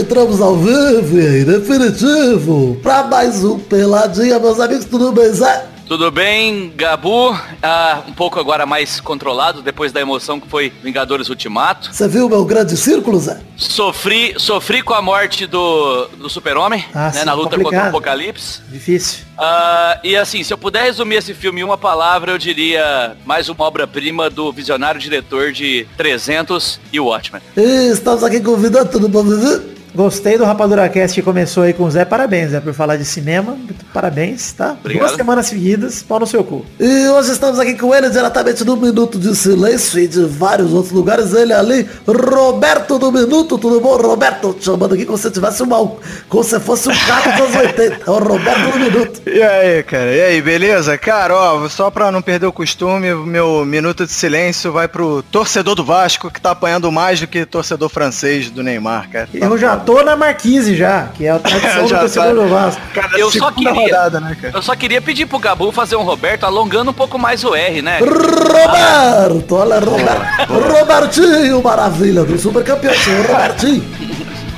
Entramos ao vivo e definitivo pra mais um Peladinha, meus amigos, tudo bem, Zé? Tudo bem, Gabu? Ah, um pouco agora mais controlado depois da emoção que foi Vingadores Ultimato. Você viu meu grande círculo, Zé? Sofri, sofri com a morte do, do Super-Homem, Ah, né, na luta complicado. contra o Apocalipse. Difícil. Ah, e assim, se eu puder resumir esse filme em uma palavra, eu diria mais uma obra-prima do visionário diretor de 300 e Watchmen. E estamos aqui convidando todo mundo, viu? Gostei do Rapadura Cast que começou aí com o Zé. Parabéns, Zé, por falar de cinema. Muito parabéns, tá? Obrigado. Duas semanas seguidas, pau no seu cu. E hoje estamos aqui com ele diretamente do Minuto de Silêncio e de vários outros lugares. Ele ali, Roberto do Minuto. Tudo bom, Roberto? Te chamando aqui como se tivesse uma, como se fosse um gato dos anos 80. É o Roberto do Minuto. E aí, cara? E aí, beleza? Cara, ó, só pra não perder o costume, o meu minuto de silêncio vai pro torcedor do Vasco, que tá apanhando mais do que torcedor francês do Neymar, cara. Tá Eu já tô na Marquise já, que é a tradição do Já torcedor tá. do Vasco. Cara, Eu só queria- rodada, né, cara? Eu só queria pedir pro Gabu fazer um Roberto alongando um pouco mais o R, né? Roberto, olha, Roberto. Robertinho, maravilha do super campeão, senhor Robertinho.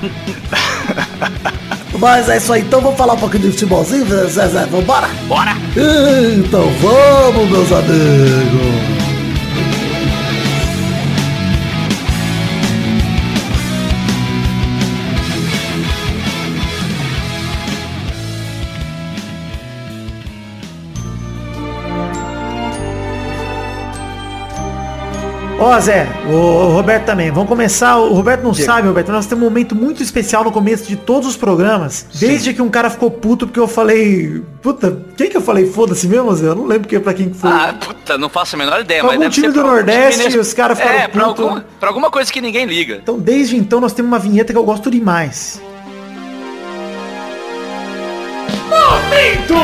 Mas é isso aí, então vamos falar um pouquinho de futebolzinho, Zé, Zé, vambora? Bora! Então vamos, meus amigos. Ó, Zé, o, Roberto também. Vamos começar. O Roberto não sabe, Roberto. Nós temos um momento muito especial no começo de todos os programas. Desde que um cara ficou puto porque eu falei. Puta, quem que eu falei? Foda-se mesmo, Zé? Eu não lembro quem, pra quem que foi. Ah, puta, não faço a menor ideia, Pra mas algum deve time ser do pra algum Nordeste, nesse- os caras ficaram É, pra, puto. alguma, pra alguma coisa que ninguém liga. Então, desde então, nós temos uma vinheta que eu gosto demais. Momento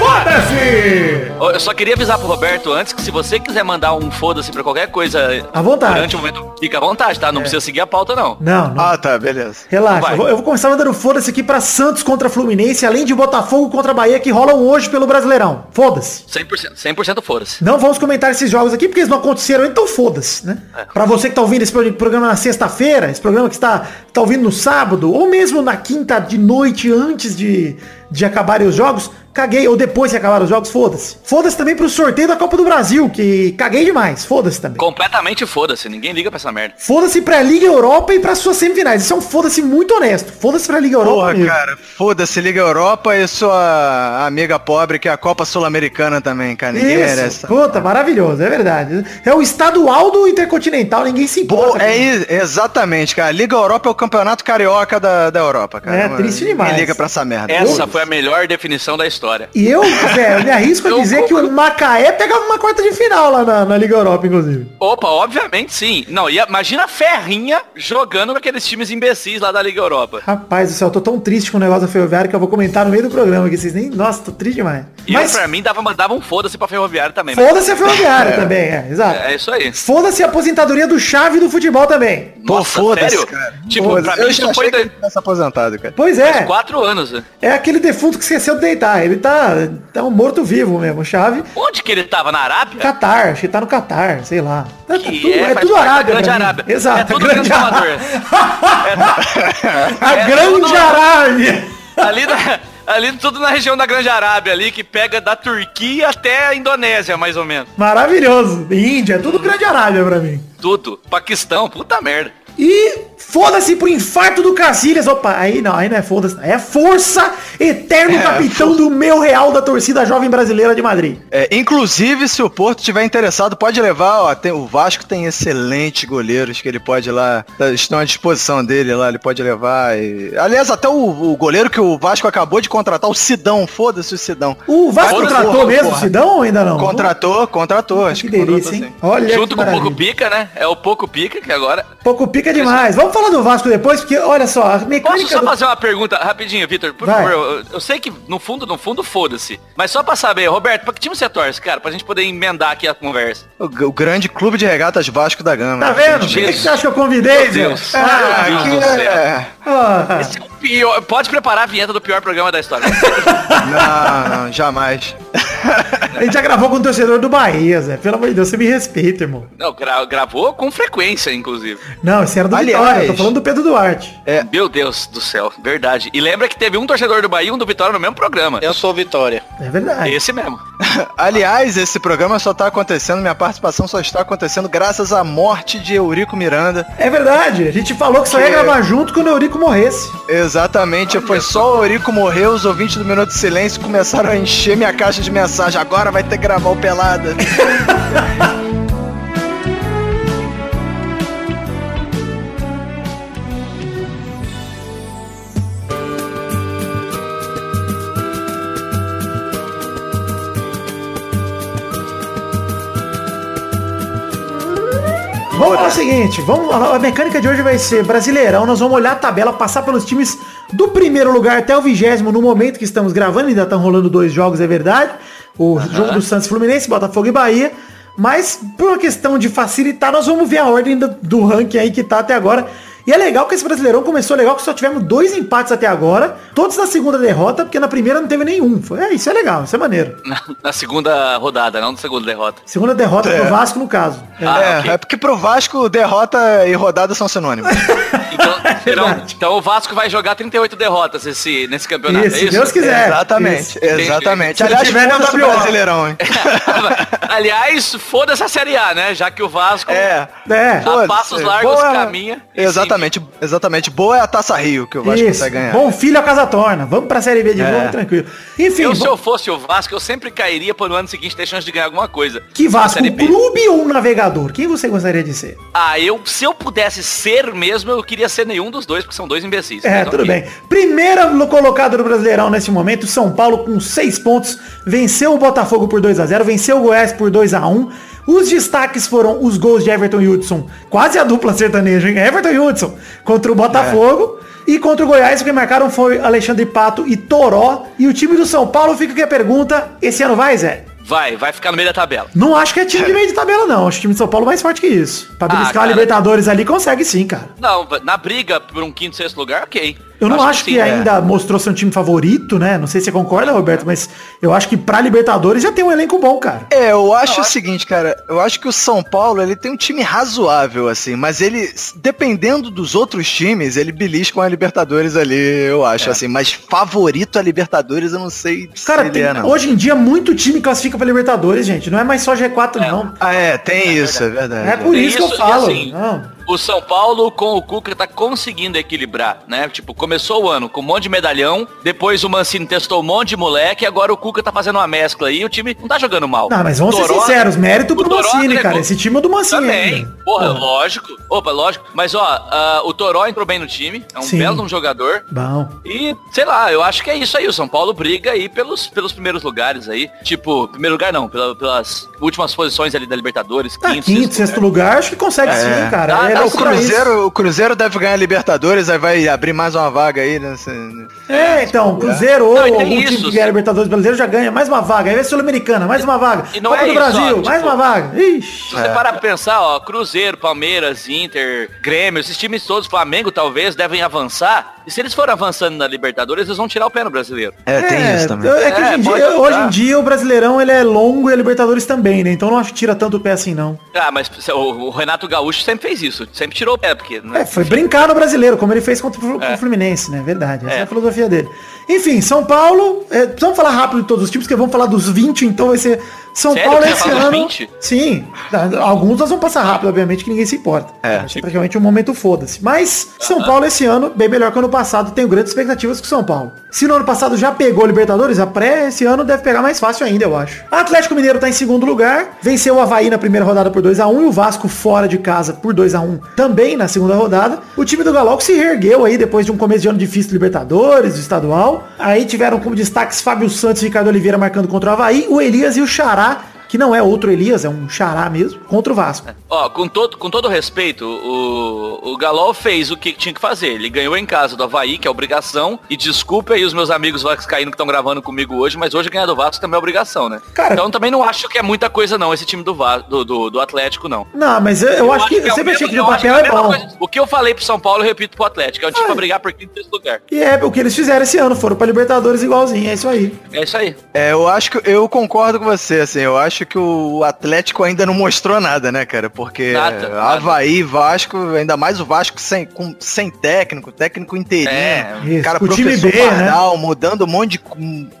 Foda-se! Eu só queria avisar pro Roberto antes que se você quiser mandar um foda-se pra qualquer coisa À vontade. durante o momento, fica à vontade, tá? Não precisa seguir a pauta, não. Não, não. Ah, tá, beleza. Relaxa, eu vou, eu vou começar mandando foda-se aqui pra Santos contra Fluminense, além de Botafogo contra Bahia, que rolam hoje pelo Brasileirão. Foda-se. 100%, 100% foda-se. Não vamos comentar esses jogos aqui porque eles não aconteceram, então foda-se, né? É. Pra você que tá ouvindo esse pro- programa na sexta-feira, esse programa que está tá ouvindo no sábado, ou mesmo na quinta de noite antes de, de acabarem os jogos, caguei, ou depois que acabaram os jogos, foda-se. Foda-se também pro sorteio da Copa do Brasil, que caguei demais, foda-se também. Completamente foda-se, ninguém liga pra essa merda. Foda-se pra Liga Europa e pra suas semifinais. Isso é um foda-se muito honesto. Foda-se pra Liga Europa. Porra, mesmo. cara, foda-se, Liga Europa e sua amiga pobre, que é a Copa Sul-Americana também, cara. Ninguém merece. Isso, puta, maravilhoso, é verdade. É o estadual do Intercontinental, ninguém se importa. Pô, é exatamente, cara. Liga Europa é o campeonato carioca da, da Europa, cara. É, triste ninguém demais. liga pra essa merda. Essa foi a melhor definição da história. E eu, velho, me arrisco a dizer que o Macaé pegava uma quarta de final lá na, na Liga Europa, inclusive. Opa, obviamente sim. Não, e imagina a Ferrinha jogando com aqueles times imbecis lá da Liga Europa. Rapaz do céu, eu tô tão triste com o negócio da Ferroviária que eu vou comentar no meio do programa, que vocês nem... Nossa, tô triste demais. E Mas pra mim, dava, dava um foda-se pra Ferroviária também. foda-se a Ferroviária também, é, exato. É isso aí. Foda-se a aposentadoria do chave do futebol também. Pô, foda-se, sério? cara. Tipo, Foda-se. pra mim eu isso já foi achei que de- aposentado, cara. Pois faz é, quatro anos. né? é aquele defunto que esqueceu de deitar. Ele tá, tá um morto-vivo mesmo, chave. Onde que ele tava? Na Arábia? Catar, acho que tá no Catar, sei lá. Tá- tá tudo- é, é, tudo Arábia. Grande. Arábia. Exato, É tudo Grande Grande Arábia. A É Grande tudo- Arábia. Ali, na- ali tudo na região da Grande Arábia ali, que pega da Turquia até a Indonésia, mais ou menos. Maravilhoso. Índia, tudo Grande Arábia pra mim. Tudo. Paquistão, puta merda. E foda-se pro infarto do Cacilhas. Opa, aí não, aí não é foda-se. não. É força eterno É, capitão do meu real da torcida jovem brasileira de Madrid. É, inclusive, se o Porto tiver interessado, pode levar, ó, tem- o Vasco tem excelentes goleiros que ele pode ir lá, tá- estão à disposição dele lá, ele pode levar. e- Aliás, até o, o goleiro que o Vasco acabou de contratar, o Sidão, foda-se o Sidão. O Vasco contratou porra, mesmo, porra. Sidão ou ainda não? Contratou, contratou, acho Que que delícia, contratou, hein? sim. Olha Junto que com o Poco. Pica, né? É o Poco Pica, que agora... Pouco pica demais. Vamos falar do Vasco depois, porque olha só, a Posso mecânica só do- fazer uma pergunta rapidinho, Vitor? Por Vai. favor, eu, eu sei que no fundo, no fundo, foda-se. Mas só pra saber, Roberto, pra que time você torce, cara? Pra gente poder emendar aqui a conversa. O, o grande clube de regatas Vasco da Gama. Tá vendo? Por que que você acha que eu convidei, Meu Deus. Zé? Ah, Meu Deus aqui do céu. é... Ah, Esse é o pior. Pode preparar a vinheta do pior programa da história. Não, não, jamais. A gente já gravou com o torcedor do Bahia, Zé. Pelo amor de Deus, você me respeita, irmão. Não, gra- gravou com frequência, inclusive. Não, esse era do Aliás- Vitória. Eu tô falando do Pedro Duarte. Meu Deus do céu, verdade. E lembra que teve um torcedor do Bahia e um do Vitória no mesmo programa. Eu sou Vitória. É verdade. Esse mesmo. Aliás, esse programa só tá acontecendo, minha participação só está acontecendo graças à morte de Eurico Miranda. É verdade. A gente falou que só ia gravar junto quando o Eurico morresse. Exatamente, foi só o Eurico morrer, os ouvintes do Minuto de Silêncio começaram a encher minha caixa de mensagem. Agora vai ter que gravar o Pelada. É o seguinte, vamos a mecânica de hoje vai ser Brasileirão, nós vamos olhar a tabela, passar pelos times do primeiro lugar até o vigésimo, no momento que estamos gravando, ainda estão rolando dois jogos, é verdade, o jogo do Santos e Fluminense, Botafogo e Bahia, mas por uma questão de facilitar, nós vamos ver a ordem do, do ranking aí que tá até agora, e é legal que esse Brasileirão começou legal, que só tivemos dois empates até agora, todos na segunda derrota, porque na primeira não teve nenhum, Foi- é, isso é legal, isso é maneiro. Na, na segunda rodada, não na segunda derrota. Segunda derrota pro Vasco, no caso. É. Ah, é, ok. é porque pro Vasco derrota e rodada são sinônimos. Então, então, então o Vasco vai jogar 38 derrotas esse, nesse campeonato. Isso, é se isso? Deus quiser. exatamente, Isso. exatamente. Aliás, foda-se o. Brasileirão, hein? Aliás, foda-se a Série A, né? Já que o Vasco É. É. a Foda-se. passos largos Boa- caminha. e Exatamente, exatamente. Boa é a Taça Rio que o Vasco Isso. consegue ganhar. Bom filho a casa torna. Vamos pra Série B de É. novo, tranquilo. Enfim, Eu, se vo- eu fosse o Vasco, eu sempre cairia para no ano seguinte ter chance de ganhar alguma coisa. que Vasco, B. clube ou um navegador? Quem você gostaria de ser? Ah, eu, se eu pudesse ser mesmo, eu queria ser nenhum dos dois, porque são dois imbecis. É, Mas tudo bem. Primeira lo- colocada do Brasileirão nesse momento, São Paulo com seis pontos, venceu o Botafogo por 2 a 0 venceu o Goiás por 2 a 1 Os destaques foram os gols de Everton e Hudson, quase a dupla sertaneja, hein? Everton e Hudson contra o Botafogo. E contra o Goiás, o que marcaram foi Alexandre Pato e Toró. E o time do São Paulo fica aqui a pergunta, esse ano vai, Zé? Vai, vai ficar no meio da tabela. Não acho que é time de meio de tabela, não. Acho que o time de São Paulo é mais forte que isso. Pra Ah, beliscar a. Libertadores ali, consegue sim, cara. Não, na briga por um quinto, sexto lugar, ok. Eu não acho, que, sim, é. ainda mostrou ser um time favorito, né? Não sei se você concorda, Roberto, mas eu acho que pra Libertadores já tem um elenco bom, cara. É, eu acho o seguinte, cara, eu acho que o São Paulo, ele tem um time razoável, assim, mas ele, dependendo dos outros times, ele belisca com a Libertadores ali, eu acho, assim, mas favorito a Libertadores, eu não sei Cara, se ele tem- é, não. hoje em dia muito time classifica pra Libertadores, gente. Não é mais só G4, não. Ah, é, tem isso, é verdade. É por Tem isso que eu isso, falo. assim, Não. O São Paulo com o Cuca tá conseguindo equilibrar, né? Tipo, começou o ano com um monte de medalhão, depois o Mancini testou um monte de moleque, e agora o Cuca tá fazendo uma mescla aí e o time não tá jogando mal. Não, mas vamos ser sinceros, mérito o pro Mancini, entregou- cara. Esse time é do Mancini Também. ainda. Porra, Porra. lógico. Opa, lógico. Mas ó, ah, o Toró entrou bem no time, é um Sim. belo um jogador. Bom. E, sei lá, eu acho que é isso aí. O São Paulo briga aí pelos, pelos primeiros lugares aí. Tipo, primeiro lugar não, pela- pelas últimas posições ali da Libertadores. Tá, quinto, sexto lugar, acho que consegue sim, cara. Ah, é tá, O isso. Cruzeiro, o Cruzeiro deve ganhar a Libertadores, aí vai abrir mais uma vaga aí, né? É, então, Cruzeiro ou Não, algum time isso, que ganhar sim. Libertadores brasileiro já ganha mais uma vaga. Aí vai Sul-Americana, mais uma vaga. E não Copa é do isso, Brasil, ó, mais tipo- uma vaga. Ixi. Se você parar pra pensar, ó, Cruzeiro, Palmeiras, Inter, Grêmio, esses times todos, Flamengo talvez, devem avançar. E se eles forem avançando na Libertadores, eles vão tirar o pé no brasileiro. É, tem isso também. É que É, hoje, em dia, hoje em dia o Brasileirão ele é longo e a Libertadores também, né? Então não acho que tira tanto o pé assim, não. Ah, mas o, o Renato Gaúcho sempre fez isso. Sempre tirou o pé, porque... né, É, foi brincar no brasileiro, como ele fez contra o É. Fluminense, né? Verdade. Essa é. É. a filosofia dele. Enfim, São Paulo. é, vamos falar rápido de todos os times, que vamos falar dos 20, então vai ser. São Sério Paulo você esse ano. 20? Sim. Alguns nós vamos passar rápido, obviamente, que ninguém se importa. É. Ser praticamente um momento foda-se. Mas São Paulo esse ano, bem melhor que o ano passado, tenho grandes expectativas com o São Paulo. Se no ano passado já pegou Libertadores, a pré, esse ano deve pegar mais fácil ainda, eu acho. Atlético Mineiro tá em segundo lugar, venceu o Havaí na primeira rodada por 2 a 1 e o Vasco fora de casa por 2 a 1 também na segunda rodada. O time do Galo que se reergueu aí depois de um começo de ano difícil do Libertadores, do estadual. Aí tiveram como destaques Fábio Santos e Ricardo Oliveira marcando contra o Havaí, o Elias e o Xará Pará que não é outro Elias, é um xará mesmo, contra o Vasco. Ó, com todo, com todo respeito, o, o Galol fez o que tinha que fazer. Ele ganhou em casa do Havaí, que é obrigação. E desculpa aí os meus amigos vascaínos que estão gravando comigo hoje, mas hoje ganhar do Vasco também é obrigação, né? Cara- então também não acho que é muita coisa não, esse time do, do, do, do Atlético, não. Não, mas eu, eu acho que, eu é sempre achei que no eu acho papel que é mesma bom. coisa. O que eu falei pro São Paulo, eu repito pro Atlético. É um time pra brigar por quinto e lugar. E é o que eles fizeram esse ano, foram pra Libertadores igualzinho, é isso aí. É isso aí. É, eu acho que eu concordo com você, assim, eu acho que o Atlético ainda não mostrou nada, né, cara? Porque Nada, nada. Havaí, Vasco, ainda mais o Vasco sem, com- sem técnico, técnico inteirinho. É, Isso, cara, o time professor B, né? Pardal, mudando um monte de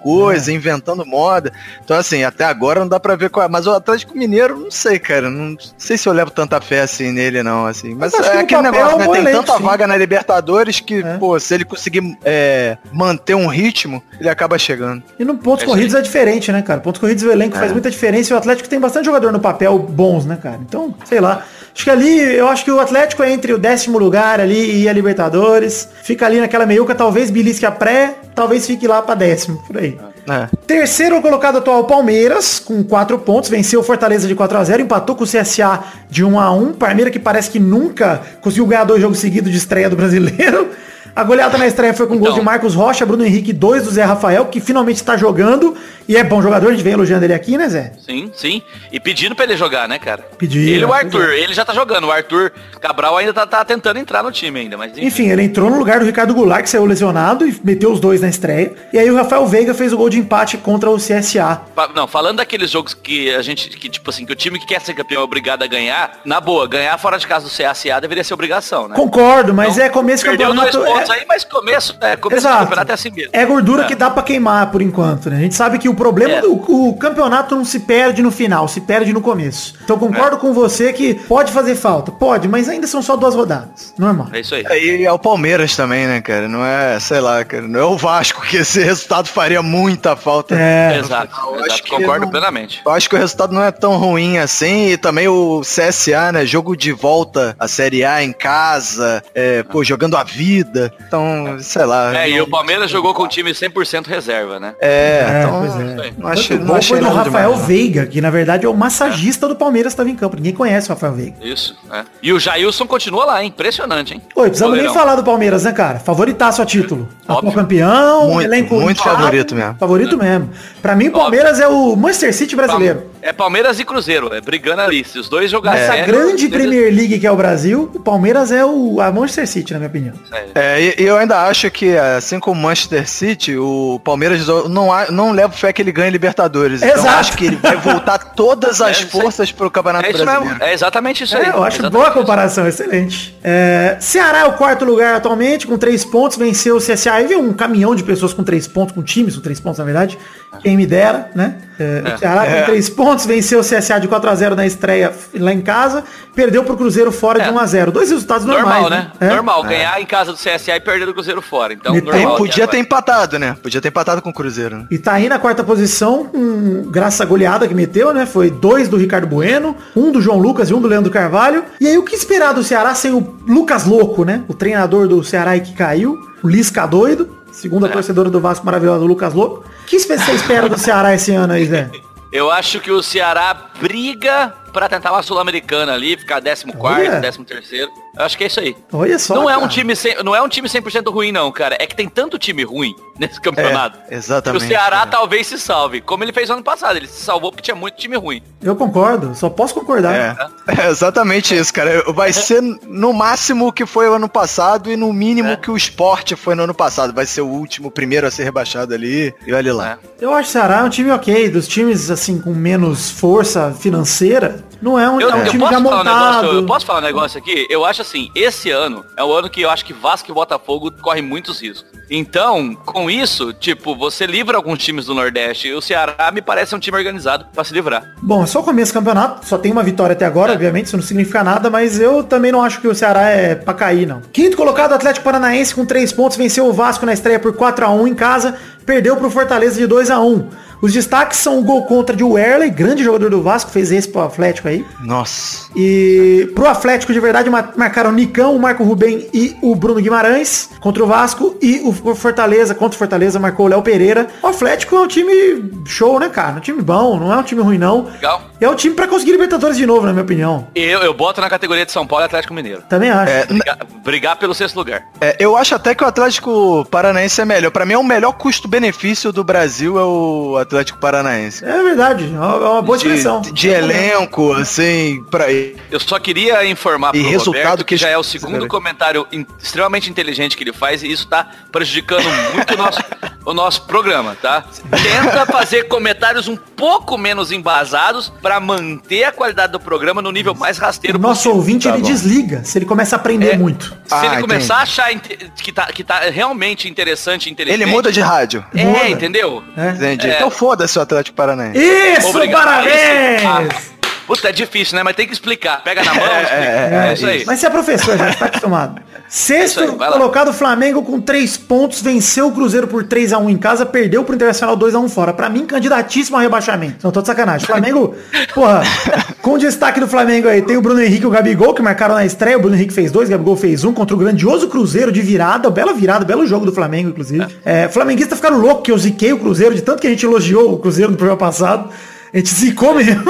coisa, inventando moda. Então, assim, até agora não dá pra ver qual é. Mas o Atlético Mineiro, não sei, cara. Não sei se eu levo tanta fé assim nele, não, assim. Mas, acho é aquele papel negócio, é né? Tem tanta sim. vaga na Libertadores que, É. pô, se ele conseguir é, manter um ritmo, ele acaba chegando. E no pontos É corridos é diferente, né, cara? Pontos corridos o elenco faz muita diferença o Atlético tem bastante jogador no papel bons, né, cara? Então, sei lá. Acho que ali, eu acho que o Atlético é entre o décimo lugar ali e a Libertadores. Fica ali naquela meiuca, talvez belisque a pré, talvez fique lá pra décimo, por aí. É. Terceiro colocado atual Palmeiras, com 4 pontos, venceu o Fortaleza de 4 a 0 empatou com o CSA de 1 a 1 Parmeira que parece que nunca conseguiu ganhar dois jogos seguidos de estreia do brasileiro. A goleada na estreia foi com gols Então. de Marcos Rocha, Bruno Henrique, dois do Zé Rafael, que finalmente está jogando e é bom jogador, a gente vem elogiando ele aqui, né, Zé? Sim, sim. E pedindo pra ele jogar, né, cara? Pedindo, Ele e o Arthur, ele já tá jogando. O Arthur Cabral ainda tá, tá tentando entrar no time ainda, mas enfim. Enfim, ele entrou no lugar do Ricardo Goulart, que saiu lesionado, e meteu os dois na estreia. E aí o Rafael Veiga fez o gol de empate contra o CSA. Não, falando daqueles jogos que a gente, que tipo assim, que o time que quer ser campeão é obrigado a ganhar, na boa, ganhar fora de casa do CSA deveria ser obrigação, né? Concordo, mas Então, é começo campeonato. Pontos é- aí, mas começo, é, começo do campeonato é assim mesmo. É gordura É. que dá pra queimar por enquanto, né? A gente sabe que o problema É. do o campeonato não se perde no final, se perde no começo. Então concordo É. com você que pode fazer falta, pode, mas ainda são só duas rodadas, normal. É isso aí. E é o Palmeiras também, né, cara? Não é, sei lá, cara, não é o Vasco que esse resultado faria muita falta. É, Exato, Eu exato, acho que concordo não- plenamente. Eu acho que o resultado não é tão ruim assim. E também o CSA, né? Jogo de volta à Série A em casa, é, pô, jogando a vida. Então, sei lá. É, e não- o Palmeiras jogou com o time 100% reserva, né? É, É, então. pois é. Não achei, não bom achei foi do Rafael demais. Veiga, que na verdade é o massagista do Palmeiras que estava em campo. Ninguém conhece o Rafael Veiga. Isso, é. E o Jailson continua lá, hein? Impressionante, hein? Oi, precisamos nem falar do Palmeiras, né, cara? Favoritaço a título. Atual Óbvio. campeão, Muito, elenco muito inchado. favorito mesmo. Favorito mesmo. Pra mim, o Palmeiras é o Manchester City brasileiro. É Palmeiras e Cruzeiro, é brigando ali. Se os dois jogarem. Essa grande Premier League que é o Brasil, o Palmeiras é o a Manchester City, na minha opinião. É, e e eu ainda acho que, assim como o Manchester City, o Palmeiras não, há- não levo fé que ele ganhe Libertadores. Então Exato. acho que ele vai voltar todas as É, isso aí. forças pro Campeonato É isso Brasileiro. mesmo. É exatamente isso aí. É, eu acho Exatamente boa a isso. comparação, excelente. É, Ceará é o quarto lugar atualmente, com três pontos, venceu o CSA. Aí veio um caminhão de pessoas com três pontos, com times com três pontos, na verdade. Quem me dera, né? É, O Ceará com três pontos, venceu o CSA de 4x0 na estreia lá em casa, perdeu pro Cruzeiro fora de É. 1x0. Dois resultados Normal, normais, né? É. Normal, ganhar em casa do CSA e perder do Cruzeiro fora. Então, Meteu- normal. Podia que ter empatado, né? Podia ter empatado com o Cruzeiro. né? E tá aí na quarta posição, com- graças à goleada que meteu, né? Foi dois do Ricardo Bueno, um do João Lucas e um do Leandro Carvalho. E aí o que esperar do Ceará sem o Lucas Louco, né? O treinador do Ceará aí que caiu, o Lisca doido, segundo a É. torcedora do Vasco maravilhosa, Lucas Louco. O que você espera do Ceará esse ano aí, Zé? Eu acho que o Ceará briga pra tentar uma Sul-Americana ali, ficar 14 Olha. 13 terceiro. Eu acho que é isso aí. Olha só. não é um cara. time sem, não é um time 100% ruim não, cara. É que tem tanto time ruim nesse campeonato. É, exatamente, Que o Ceará é. talvez se salve, como ele fez ano passado. Ele se salvou porque tinha muito time ruim. Eu concordo, só posso concordar. É, é exatamente isso, cara. Vai ser no máximo o que foi o ano passado e no mínimo É. que o esporte foi no ano passado. Vai ser o último, o primeiro a ser rebaixado ali. E olha lá. É. Eu acho que o Ceará é um time ok, dos times assim com menos força financeira, não é um, Eu, é um time posso já falar um montado. negócio, eu posso falar um negócio aqui? Eu acho assim, esse ano é o ano que eu acho que Vasco e Botafogo correm muitos riscos. Então, com isso, tipo, você livra alguns times do Nordeste. E o Ceará me parece um time organizado pra se livrar. Bom, é só o começo do campeonato, só tem uma vitória até agora, É. obviamente, isso não significa nada, mas eu também não acho que o Ceará é pra cair, não. Quinto colocado, Atlético Paranaense com três pontos, venceu o Vasco na estreia por 4 a 1 em casa, perdeu pro Fortaleza de 2 a 1 Os destaques são o gol contra de Werley, grande jogador do Vasco, fez esse pro Atlético aí. Nossa. E pro Atlético de verdade ma- marcaram o Nicão, o Marco Rubem e o Bruno Guimarães contra o Vasco. E o Fortaleza, contra o Fortaleza, marcou o Léo Pereira. O Atlético é um time show, né, cara? Um time bom, não é um time ruim, não. Legal. É um time pra conseguir Libertadores de novo, na minha opinião. Eu, eu boto na categoria de São Paulo e Atlético Mineiro. Também acho. É, Brigar, brigar pelo sexto lugar. É, eu acho até que o Atlético Paranaense é melhor. Pra mim, é o melhor custo-benefício do Brasil é o Atlético Paranaense. É verdade, é uma, é boa De, expressão. de elenco, assim, pra... Eu só queria informar E pro resultado Roberto que que já é o segundo comentário in- extremamente inteligente que ele faz e isso tá prejudicando muito o nosso, o nosso programa, tá? Tenta fazer comentários um pouco menos embasados pra manter a qualidade do programa no nível mais O rasteiro nosso possível. ouvinte, Tá ele bom. desliga se ele começa a aprender É. muito. Se Ah, ele começar entendi. a achar que tá, que tá realmente interessante inteligente... Ele muda de rádio. É, muda. entendeu? É. Entendi. É. Então foda-se o Atlético Paranaense. Isso, Obrigado. parabéns! Ah, Puta, é difícil, né? Mas tem que explicar. Pega na mão, explica. é, é, isso aí. Mas você é professor, já está acostumado. Sexto Isso aí, colocado o Flamengo com 3 pontos, venceu o Cruzeiro por 3 a 1 em casa, perdeu pro Internacional 2 a 1 fora. Pra mim, candidatíssimo ao rebaixamento. Não tô de sacanagem. Flamengo, porra, com destaque do Flamengo aí, tem o Bruno Henrique e o Gabigol, que marcaram na estreia. O Bruno Henrique fez dois, o Gabigol fez um contra o grandioso Cruzeiro de virada. Bela virada, belo jogo do Flamengo, inclusive. É, flamenguista ficaram louco que eu ziquei o Cruzeiro, de tanto que a gente elogiou o Cruzeiro no programa passado. A gente zicou mesmo.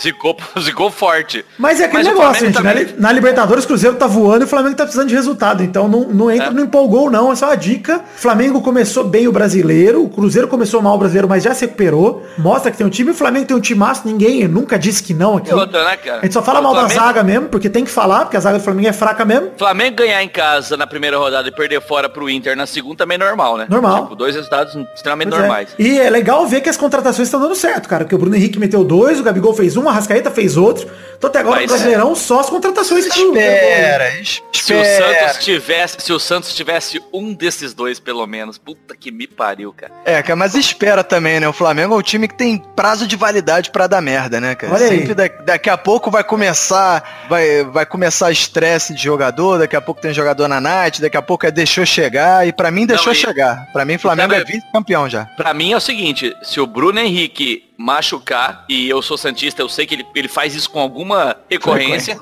Zicou, zicou forte. Mas é aquele Mas negócio, gente. Na, também- li- na Libertadores, o Cruzeiro tá voando e o Flamengo tá precisando de resultado. Então não, não entra, É. não empolgou, não. É só uma dica. O Flamengo começou bem o brasileiro. O Cruzeiro começou mal o brasileiro, mas já se recuperou. Mostra que tem um time. O Flamengo tem um timaço. Ninguém nunca disse que não aqui. Outra, né, cara? A gente só fala O mal da zaga mesmo, porque tem que falar, porque a zaga do Flamengo é fraca mesmo. Flamengo ganhar em casa na primeira rodada e perder fora pro Inter na segunda também é normal, né? Normal. Tipo, dois resultados extremamente Pois é. normais. E é legal ver que as contratações estão dando certo, cara. Porque o Bruno Henrique meteu dois, o Gabigol fez um, o Arrascaeta fez outro. Então até agora Mas- o Brasileirão só as contratações que Espera, Se o espera. Santos tivesse, se o Santos tivesse um desses dois, pelo menos, puta que me pariu, cara. É, cara, mas espera também, né? O Flamengo é um time que tem prazo de validade pra dar merda, né, cara? Olha aí. Sempre da- daqui a pouco vai começar, vai, vai começar estresse de jogador, daqui a pouco tem jogador na night, daqui a pouco é deixou chegar, e pra mim deixou Não, e- chegar. Pra mim, Flamengo sabe- é vice-campeão já. Pra mim é o seguinte, se o Bruno Henrique machucar, e eu sou Santista, eu sei que ele, ele faz isso com alguma recorrência.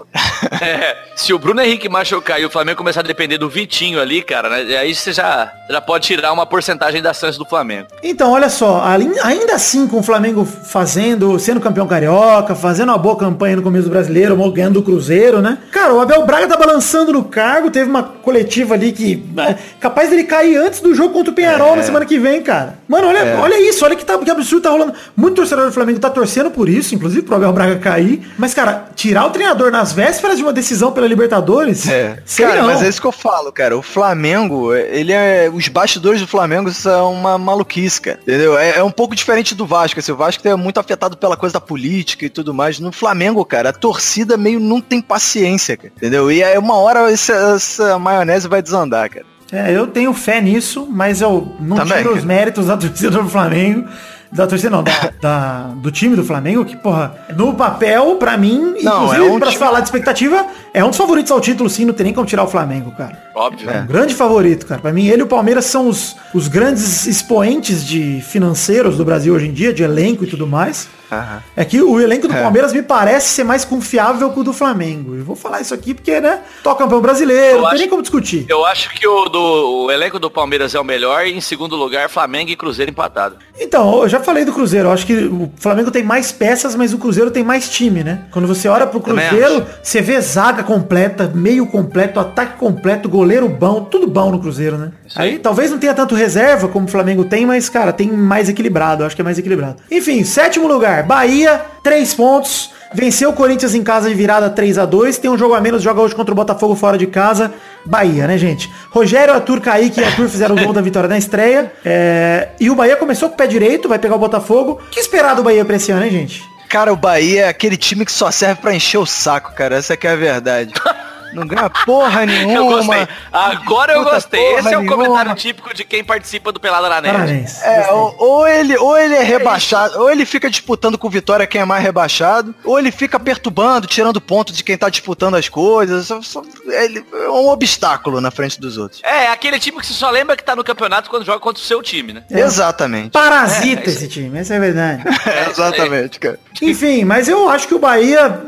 É, se o Bruno Henrique machucar e o Flamengo começar a depender do Vitinho ali, cara, né, aí você já, já pode tirar uma porcentagem das chances do Flamengo. Então, olha só, ainda assim com o Flamengo fazendo, sendo campeão carioca, fazendo uma boa campanha no começo do brasileiro, ganhando do Cruzeiro, né? Cara, o Abel Braga tá balançando no cargo, teve uma coletiva ali que é capaz dele cair antes do jogo contra o Penharol na semana que vem, cara. Mano, olha, olha isso, olha que, tá, que absurdo tá rolando. Muito torcedor do Flamengo tá torcendo por isso, inclusive pro Abel Braga cair. Mas, cara, tirar o treinador nas vésperas de uma decisão pela Libertadores, É. Cara, não. mas é isso que eu falo, cara. O Flamengo, ele é. Os bastidores do Flamengo são uma maluquice, cara. Entendeu? É, é um pouco diferente do Vasco. Assim, o Vasco é muito afetado pela coisa da política e tudo mais. No Flamengo, cara, a torcida meio não tem paciência, cara. Entendeu? E aí uma hora essa, essa maionese vai desandar, cara. É, eu tenho fé nisso, mas eu não Também. tiro os méritos da torcida do Flamengo. Da torcida não, da, da- do time do Flamengo, que, porra, no papel, pra mim, Não, inclusive, é um pra time- falar de expectativa, é um dos favoritos ao título, sim, não tem nem como tirar o Flamengo, cara. Óbvio. É um grande favorito, cara. Pra mim, ele e o Palmeiras são os, os grandes expoentes de financeiros do Brasil hoje em dia, de elenco e tudo mais. Aham. É que o elenco do É. Palmeiras me parece ser mais confiável que o do Flamengo. Eu vou falar isso aqui porque, né, toca campeão brasileiro, Eu não tem acho- nem como discutir. Eu acho que o, do, o elenco do Palmeiras é o melhor e em segundo lugar Flamengo e Cruzeiro empatado. Então, eu já falei do Cruzeiro. Eu acho que o Flamengo tem mais peças, mas o Cruzeiro tem mais time, né? Quando você olha pro Cruzeiro, você vê zaga completa, meio completo, ataque completo, goleiro bom, tudo bom no Cruzeiro, né? Isso aí. Aí talvez não tenha tanto reserva como o Flamengo tem, mas, cara, tem mais equilibrado. Eu acho que é mais equilibrado. Enfim, sétimo lugar, Bahia, três pontos. Venceu o Corinthians em casa de virada 3 a 2 Tem um jogo a menos, joga hoje contra o Botafogo fora de casa. Bahia, né, gente? Rogério, Arthur, Kaique e Arthur fizeram o gol da vitória na estreia. É, E o Bahia começou com o pé direito, vai pegar o Botafogo. O que esperar do Bahia pra esse ano, hein, gente? Cara, o Bahia é aquele time que só serve pra encher o saco, cara. Essa que é a verdade. Não ganha porra nenhuma. Eu gostei. Agora eu gostei. Esse é o nenhuma. comentário típico de quem participa do Pelada na. Parabéns. É, ou, ou ele, ou ele é rebaixado, ou ele fica disputando com o Vitória quem é mais rebaixado, ou ele fica perturbando, tirando ponto de quem tá disputando as coisas. Só- só- ele é um obstáculo na frente dos outros. É, aquele time que você só lembra que tá no campeonato quando joga contra o seu time, né? Exatamente. Parasita É, é esse time, essa é a verdade. É, exatamente, cara. Enfim, mas eu acho que o Bahia,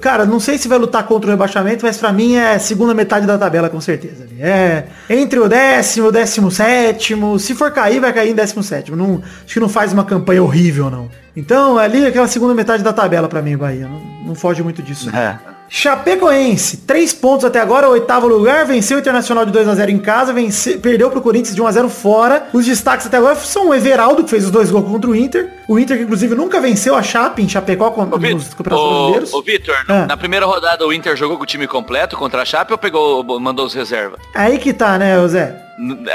cara, não sei se vai lutar contra o rebaixamento, mas pra mim é segunda metade da tabela com certeza. É entre o décimo décimo sétimo. Se for cair, vai cair em décimo sétimo. Não, acho que não faz uma campanha horrível, não. Então, ali é aquela segunda metade da tabela pra mim, Bahia. Não, não foge muito disso. É. Chapecoense, três pontos até agora, oitavo lugar, venceu o Internacional de 2 a 0 em casa, vence, perdeu pro Corinthians de 1 a 0 fora. Os destaques até agora são o Everaldo, que fez os dois gols contra o Inter. O Inter, que inclusive nunca venceu a Chape em Chapecó nos campeonatos brasileiros. Ô, ô, Vitor, Ah. na primeira rodada o Inter jogou com o time completo contra a Chape ou pegou, mandou os reservas? Aí que tá, né, Zé?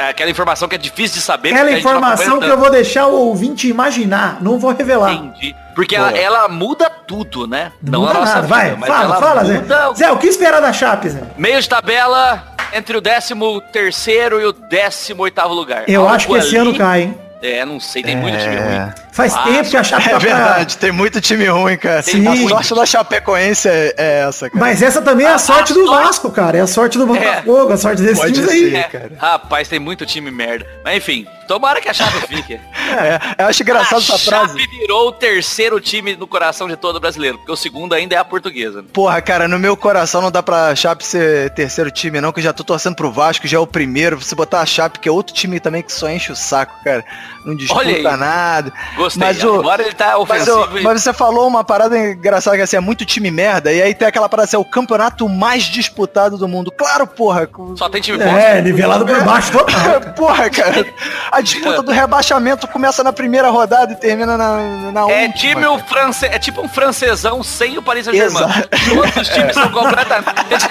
Aquela informação que é difícil de saber. Aquela não informação que eu vou deixar o ouvinte imaginar, não vou revelar. Entendi. Porque ela, ela muda tudo, né? Não, a muda nada. vida, Vai, fala, fala, Zé. muda Zé, o que esperar da Chape, Zé? Meio de tabela entre o 13 terceiro e o 18 oitavo lugar. Eu Algo acho que esse ali- ano cai, hein? É, não sei, tem muito time ruim. Faz Ah, tempo que a Chape É tá pra- verdade, tem muito time ruim, cara. Tem a sorte da Chapecoense é, é essa, cara. Mas essa também é a A- sorte a do sorte- Vasco, cara. É a sorte do Botafogo, a sorte desses Pode times ser. aí. É, cara. rapaz, tem muito time merda. Mas enfim, tomara que a Chape fique. É, eu acho engraçado a essa frase. Chape virou o terceiro time no coração de todo brasileiro, porque o segundo ainda é a portuguesa. Porra, cara, no meu coração não dá pra Chape ser terceiro time, não, que eu já tô torcendo pro Vasco, já é o primeiro. Você botar a Chape, que é outro time também que só enche o saco, cara. Não disputa nada. Gostei. Mas o- Agora ele tá Mas, ofensivo. ô, e- mas você falou uma parada engraçada que assim, é muito time merda, e aí tem aquela parada assim, é o campeonato mais disputado do mundo. Claro, porra. com- Só tem time É, nivelado por baixo total. Porra, cara. A disputa do rebaixamento começa na primeira rodada e termina na, na É última. time um france... é tipo um francesão sem o Paris Saint-Germain. Exato. Todos os times são completamente.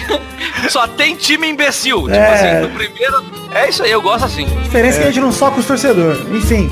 Só tem time imbecil. Tipo É. assim, no primeiro. É isso aí, eu gosto assim. A diferença é que a gente não soca os torcedores. Enfim.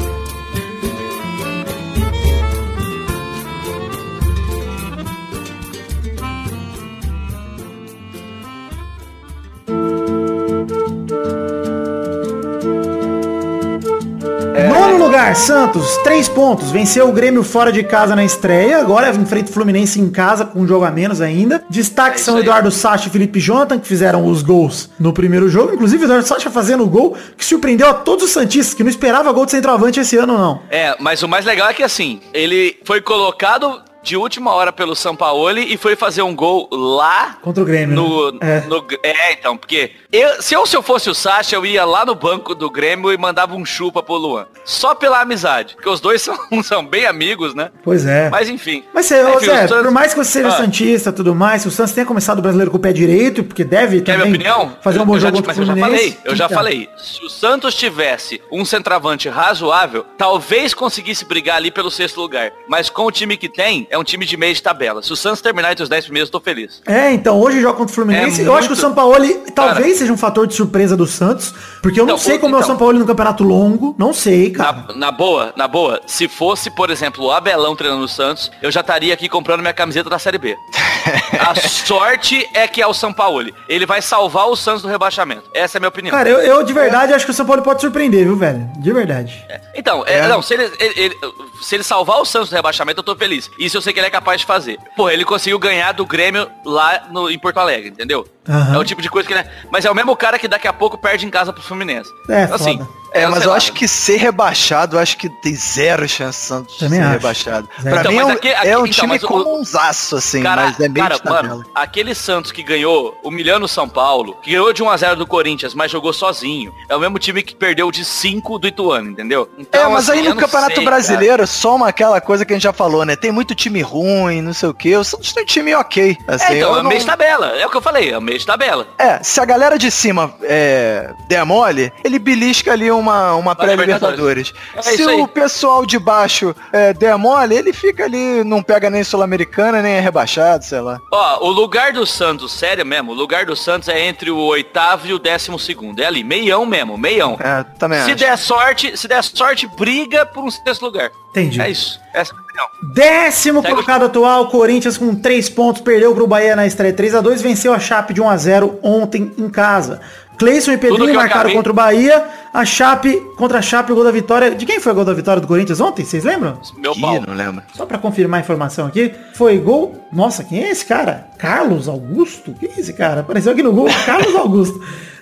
Nono lugar, Santos, três pontos. Venceu o Grêmio fora de casa na estreia. Agora enfrenta o Fluminense em casa com um jogo a menos ainda. Destaque É são. Eduardo Sacha e Felipe Jonathan, que fizeram os gols no primeiro jogo. Inclusive, Eduardo Sacha fazendo o gol que surpreendeu a todos os Santistas, que não esperava gol de centroavante esse ano, não. É, mas o mais legal é que assim, ele foi colocado de última hora pelo Sampaoli e foi fazer um gol lá Contra o Grêmio. no, né? É. no- é, então, porque eu, se, eu, se eu fosse o Sacha, eu ia lá no banco do Grêmio e mandava um chupa pro Luan. Só pela amizade. Porque os dois são, são bem amigos, né? Pois é. Mas enfim. Mas você, Enfim, Zé, Santos- por mais que você seja Ah. Santista e tudo mais, se o Santos tenha começado o brasileiro com o pé direito, porque deve Quer também minha opinião? fazer um bom eu já jogo o Mas eu já falei, eu já então. falei. Se o Santos tivesse um centroavante razoável, talvez conseguisse brigar ali pelo sexto lugar. Mas com o time que tem, é um time de meio de tabela. Se o Santos terminar entre os 10 primeiros, eu tô feliz. É, então hoje joga contra o Fluminense. É eu acho que o muito- São Paulo talvez Cara. seja um fator de surpresa do Santos, porque eu não Então, sei como é o então. São Paulo no campeonato longo, não sei, cara. Na, na boa, na boa, se fosse, por exemplo, o Abelão treinando o Santos, eu já estaria aqui comprando minha camiseta da Série B. A sorte é que é o São Paulo. Ele vai salvar o Santos do rebaixamento. Essa é a minha opinião. Cara, eu, eu de verdade acho que o São Paulo pode surpreender, viu, velho? De verdade. Então, é, não, se ele, ele- ele- se ele salvar o Santos do rebaixamento, eu tô feliz. Isso eu sei que ele é capaz de fazer. Pô, ele conseguiu ganhar do Grêmio lá no, em Porto Alegre, entendeu? Aham. É o tipo de coisa que ele é. Mas é o mesmo cara que daqui a pouco perde em casa pro Fluminense. É, assim. foda. É, mas eu lá, acho que ser rebaixado, eu acho que tem zero chance de Santos de ser acho. rebaixado. Zero. Pra Então, mim é um, aqui- aqui- é um então, time mas o- comunzaço, assim, Cara, mas é meio cara mano, aquele Santos que ganhou humilhando o São Paulo, que ganhou de 1x0 do Corinthians, mas jogou sozinho, é o mesmo time que perdeu de 5 do Ituano, entendeu? Então, é, mas assim, aí no Campeonato sei, Brasileiro soma aquela coisa que a gente já falou, né? Tem muito time ruim, não sei o quê. O Santos tem um time ok. Assim, Cara. É, então, é o não- meio de tabela, é o que eu falei, é o meio de tabela. É, se a galera de cima é, der mole, ele belisca ali uma, uma pré-libertadores. É se o pessoal de baixo é, der mole, ele fica ali, não pega nem Sul-Americana, nem é rebaixado, sei lá. Ó, o lugar do Santos, sério mesmo, o lugar do Santos é entre o oitavo e o décimo segundo. É ali, meião mesmo, meião. É, também Se acho. der sorte, se der sorte, briga por um sexto lugar. Entendi. É isso. Essa- campeão. Décimo Segue o- colocado atual, Corinthians com 3 pontos, perdeu pro Bahia na estreia 3x2, venceu a Chape de 1x0 ontem em casa. Cleison e Pedrinho marcaram acabei- contra o Bahia. A Chape, contra a Chape, o gol da vitória. De quem foi o gol da vitória do Corinthians ontem? Vocês lembram? Meu Ih, pau. não lembro. Só pra confirmar a informação aqui, foi gol. Nossa, quem é esse cara? Carlos Augusto? Quem é esse cara? Apareceu aqui no gol. Carlos Augusto.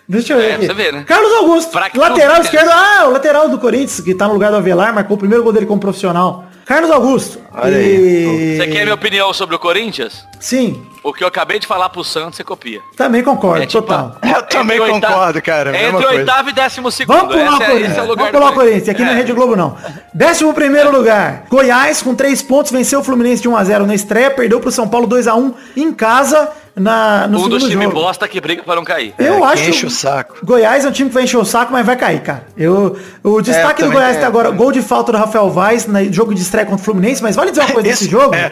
Deixa eu ver. É, aqui. você vê, né? Carlos Augusto. Lateral esquerdo. Ah, o lateral do Corinthians, que tá no lugar do Avelar, marcou o primeiro gol dele como profissional. Carlos Augusto. Olha E- Você quer minha opinião sobre o Corinthians? Sim, O que eu acabei de falar pro Santos, você copia. também concordo, É tipo, total. Eu também concordo, cara. É entre o oitavo e décimo segundo. Vamos pular o é, Corinthians. esse é o lugar Vamos pular o Corinthians. Aqui é É. Rede Globo, não. Décimo primeiro lugar. Goiás com três pontos. Venceu o Fluminense de 1x0 na estreia. Perdeu pro São Paulo 2x1 em casa na, no Um segundo dos times bosta que briga pra não cair. Eu É, acho que enche o saco. Goiás é um time que vai encher o saco, mas vai cair, cara. Eu, o destaque do também Goiás é, até agora, gol de falta do Rafael Vaz no jogo de estreia contra o Fluminense, mas vale dizer uma coisa desse jogo? é,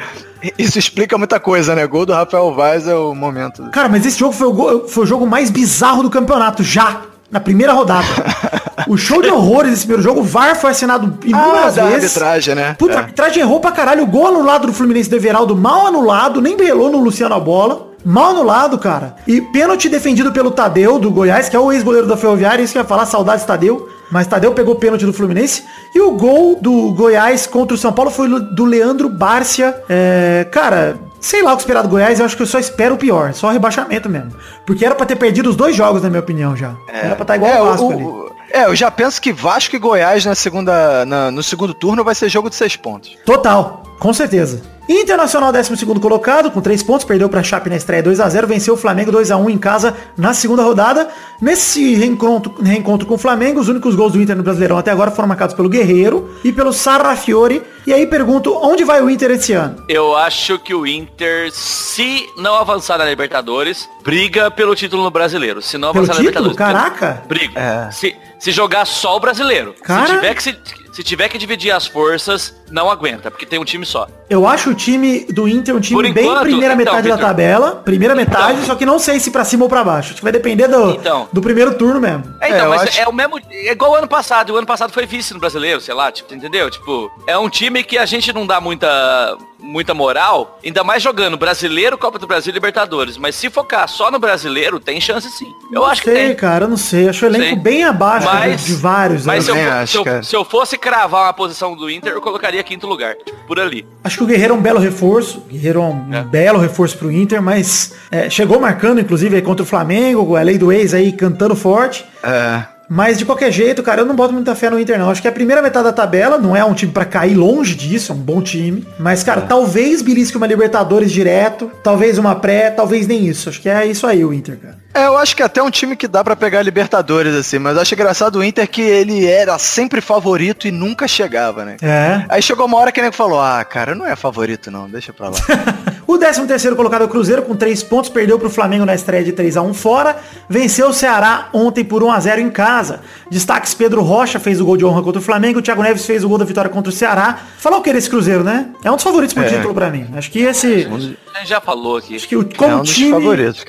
isso explica muita coisa, né? Gol do Rafael Vaz é o momento. Cara, mas esse jogo foi o, gol- foi o jogo mais bizarro do campeonato, já. Na primeira rodada. o show de horrores desse primeiro jogo, o VAR foi assinado Ah, inúmeras da vezes. arbitragem, né? Puta, a É. arbitragem errou pra caralho. O gol anulado do Fluminense do Everaldo, mal anulado, nem belou no Luciano a bola. Mal anulado, cara. E pênalti defendido pelo Tadeu, do Goiás, que é o ex-goleiro da Ferroviária. Isso que eu ia falar, saudades Tadeu. Mas Tadeu pegou o pênalti do Fluminense. E o gol do Goiás contra o São Paulo foi do Leandro Bárcia. É, cara, sei lá o que esperar do Goiás. Eu acho que eu só espero o pior. Só rebaixamento mesmo. Porque era pra ter perdido os dois jogos, na minha opinião, já. Era pra estar igual É, o o- Vasco ali. o- é, eu já penso que Vasco e Goiás na segunda, na- no segundo turno vai ser jogo de seis pontos. Total, com certeza. Internacional 12 colocado, com 3 pontos, perdeu para a Chape na estreia 2x0, venceu o Flamengo 2x1 em casa na segunda rodada. Nesse reencontro, reencontro com o Flamengo, os únicos gols do Inter no Brasileirão até agora foram marcados pelo Guerreiro e pelo Sarrafiore. E aí pergunto, onde vai o Inter esse ano? Eu acho que o Inter, se não avançar na Libertadores, briga pelo título no brasileiro. Se não Pelo avançar na título? Libertadores. Caraca! Briga. É. Se, se jogar só o brasileiro. Cara. Se tiver, que se, se tiver que dividir as forças, não aguenta, porque tem um time só. Eu acho o time do Inter um time Por bem enquanto, primeira então, metade da Victor. tabela. Primeira metade, Então. só que não sei se pra cima ou pra baixo. Acho que vai depender do, Então. do primeiro turno mesmo. É, É, então, eu mas acho- é o mesmo. É igual o ano passado. O ano passado foi vice no brasileiro, sei lá, tipo, entendeu? Tipo, é um time que a gente não dá muita, muita moral, ainda mais jogando brasileiro, Copa do Brasil e Libertadores. Mas se focar só no brasileiro, tem chance sim. Eu não acho que sei, tem. cara, eu não sei. Acho o elenco Sei. bem abaixo Mas- de vários. Mas se né? eu, também fo- acho, se, eu, se eu fosse cravar uma posição do Inter, eu colocaria quinto lugar. Tipo, por ali. Acho que o Guerreiro é um belo reforço. O Guerreiro é um É. belo reforço pro Inter, mas é, chegou marcando, inclusive, aí contra o Flamengo, a lei do ex aí cantando forte. É. Mas de qualquer jeito, cara, eu não boto muita fé no Inter, não. Acho que é a primeira metade da tabela não é um time pra cair longe disso, é um bom time. Mas, cara, talvez belisque uma Libertadores direto, talvez uma pré, talvez nem isso. Acho que é isso aí o Inter, cara. É, eu acho que até um time que dá pra pegar Libertadores, assim, mas eu acho engraçado o Inter que ele era sempre favorito e nunca chegava, né? É. Aí chegou uma hora que ele falou, ah, cara, não é favorito não, deixa pra lá. O 13 terceiro colocado é o Cruzeiro com 3 pontos, perdeu pro Flamengo na estreia de 3 a 1 fora, venceu o Ceará ontem por 1 a 0 em casa. Destaques Pedro Rocha fez o gol de honra contra o Flamengo, o Thiago Neves fez o gol da vitória contra o Ceará. Falar o que desse Cruzeiro, né? É um dos favoritos pro É. título pra mim. Acho que esse A gente já falou aqui. Acho que o, como É um dos time,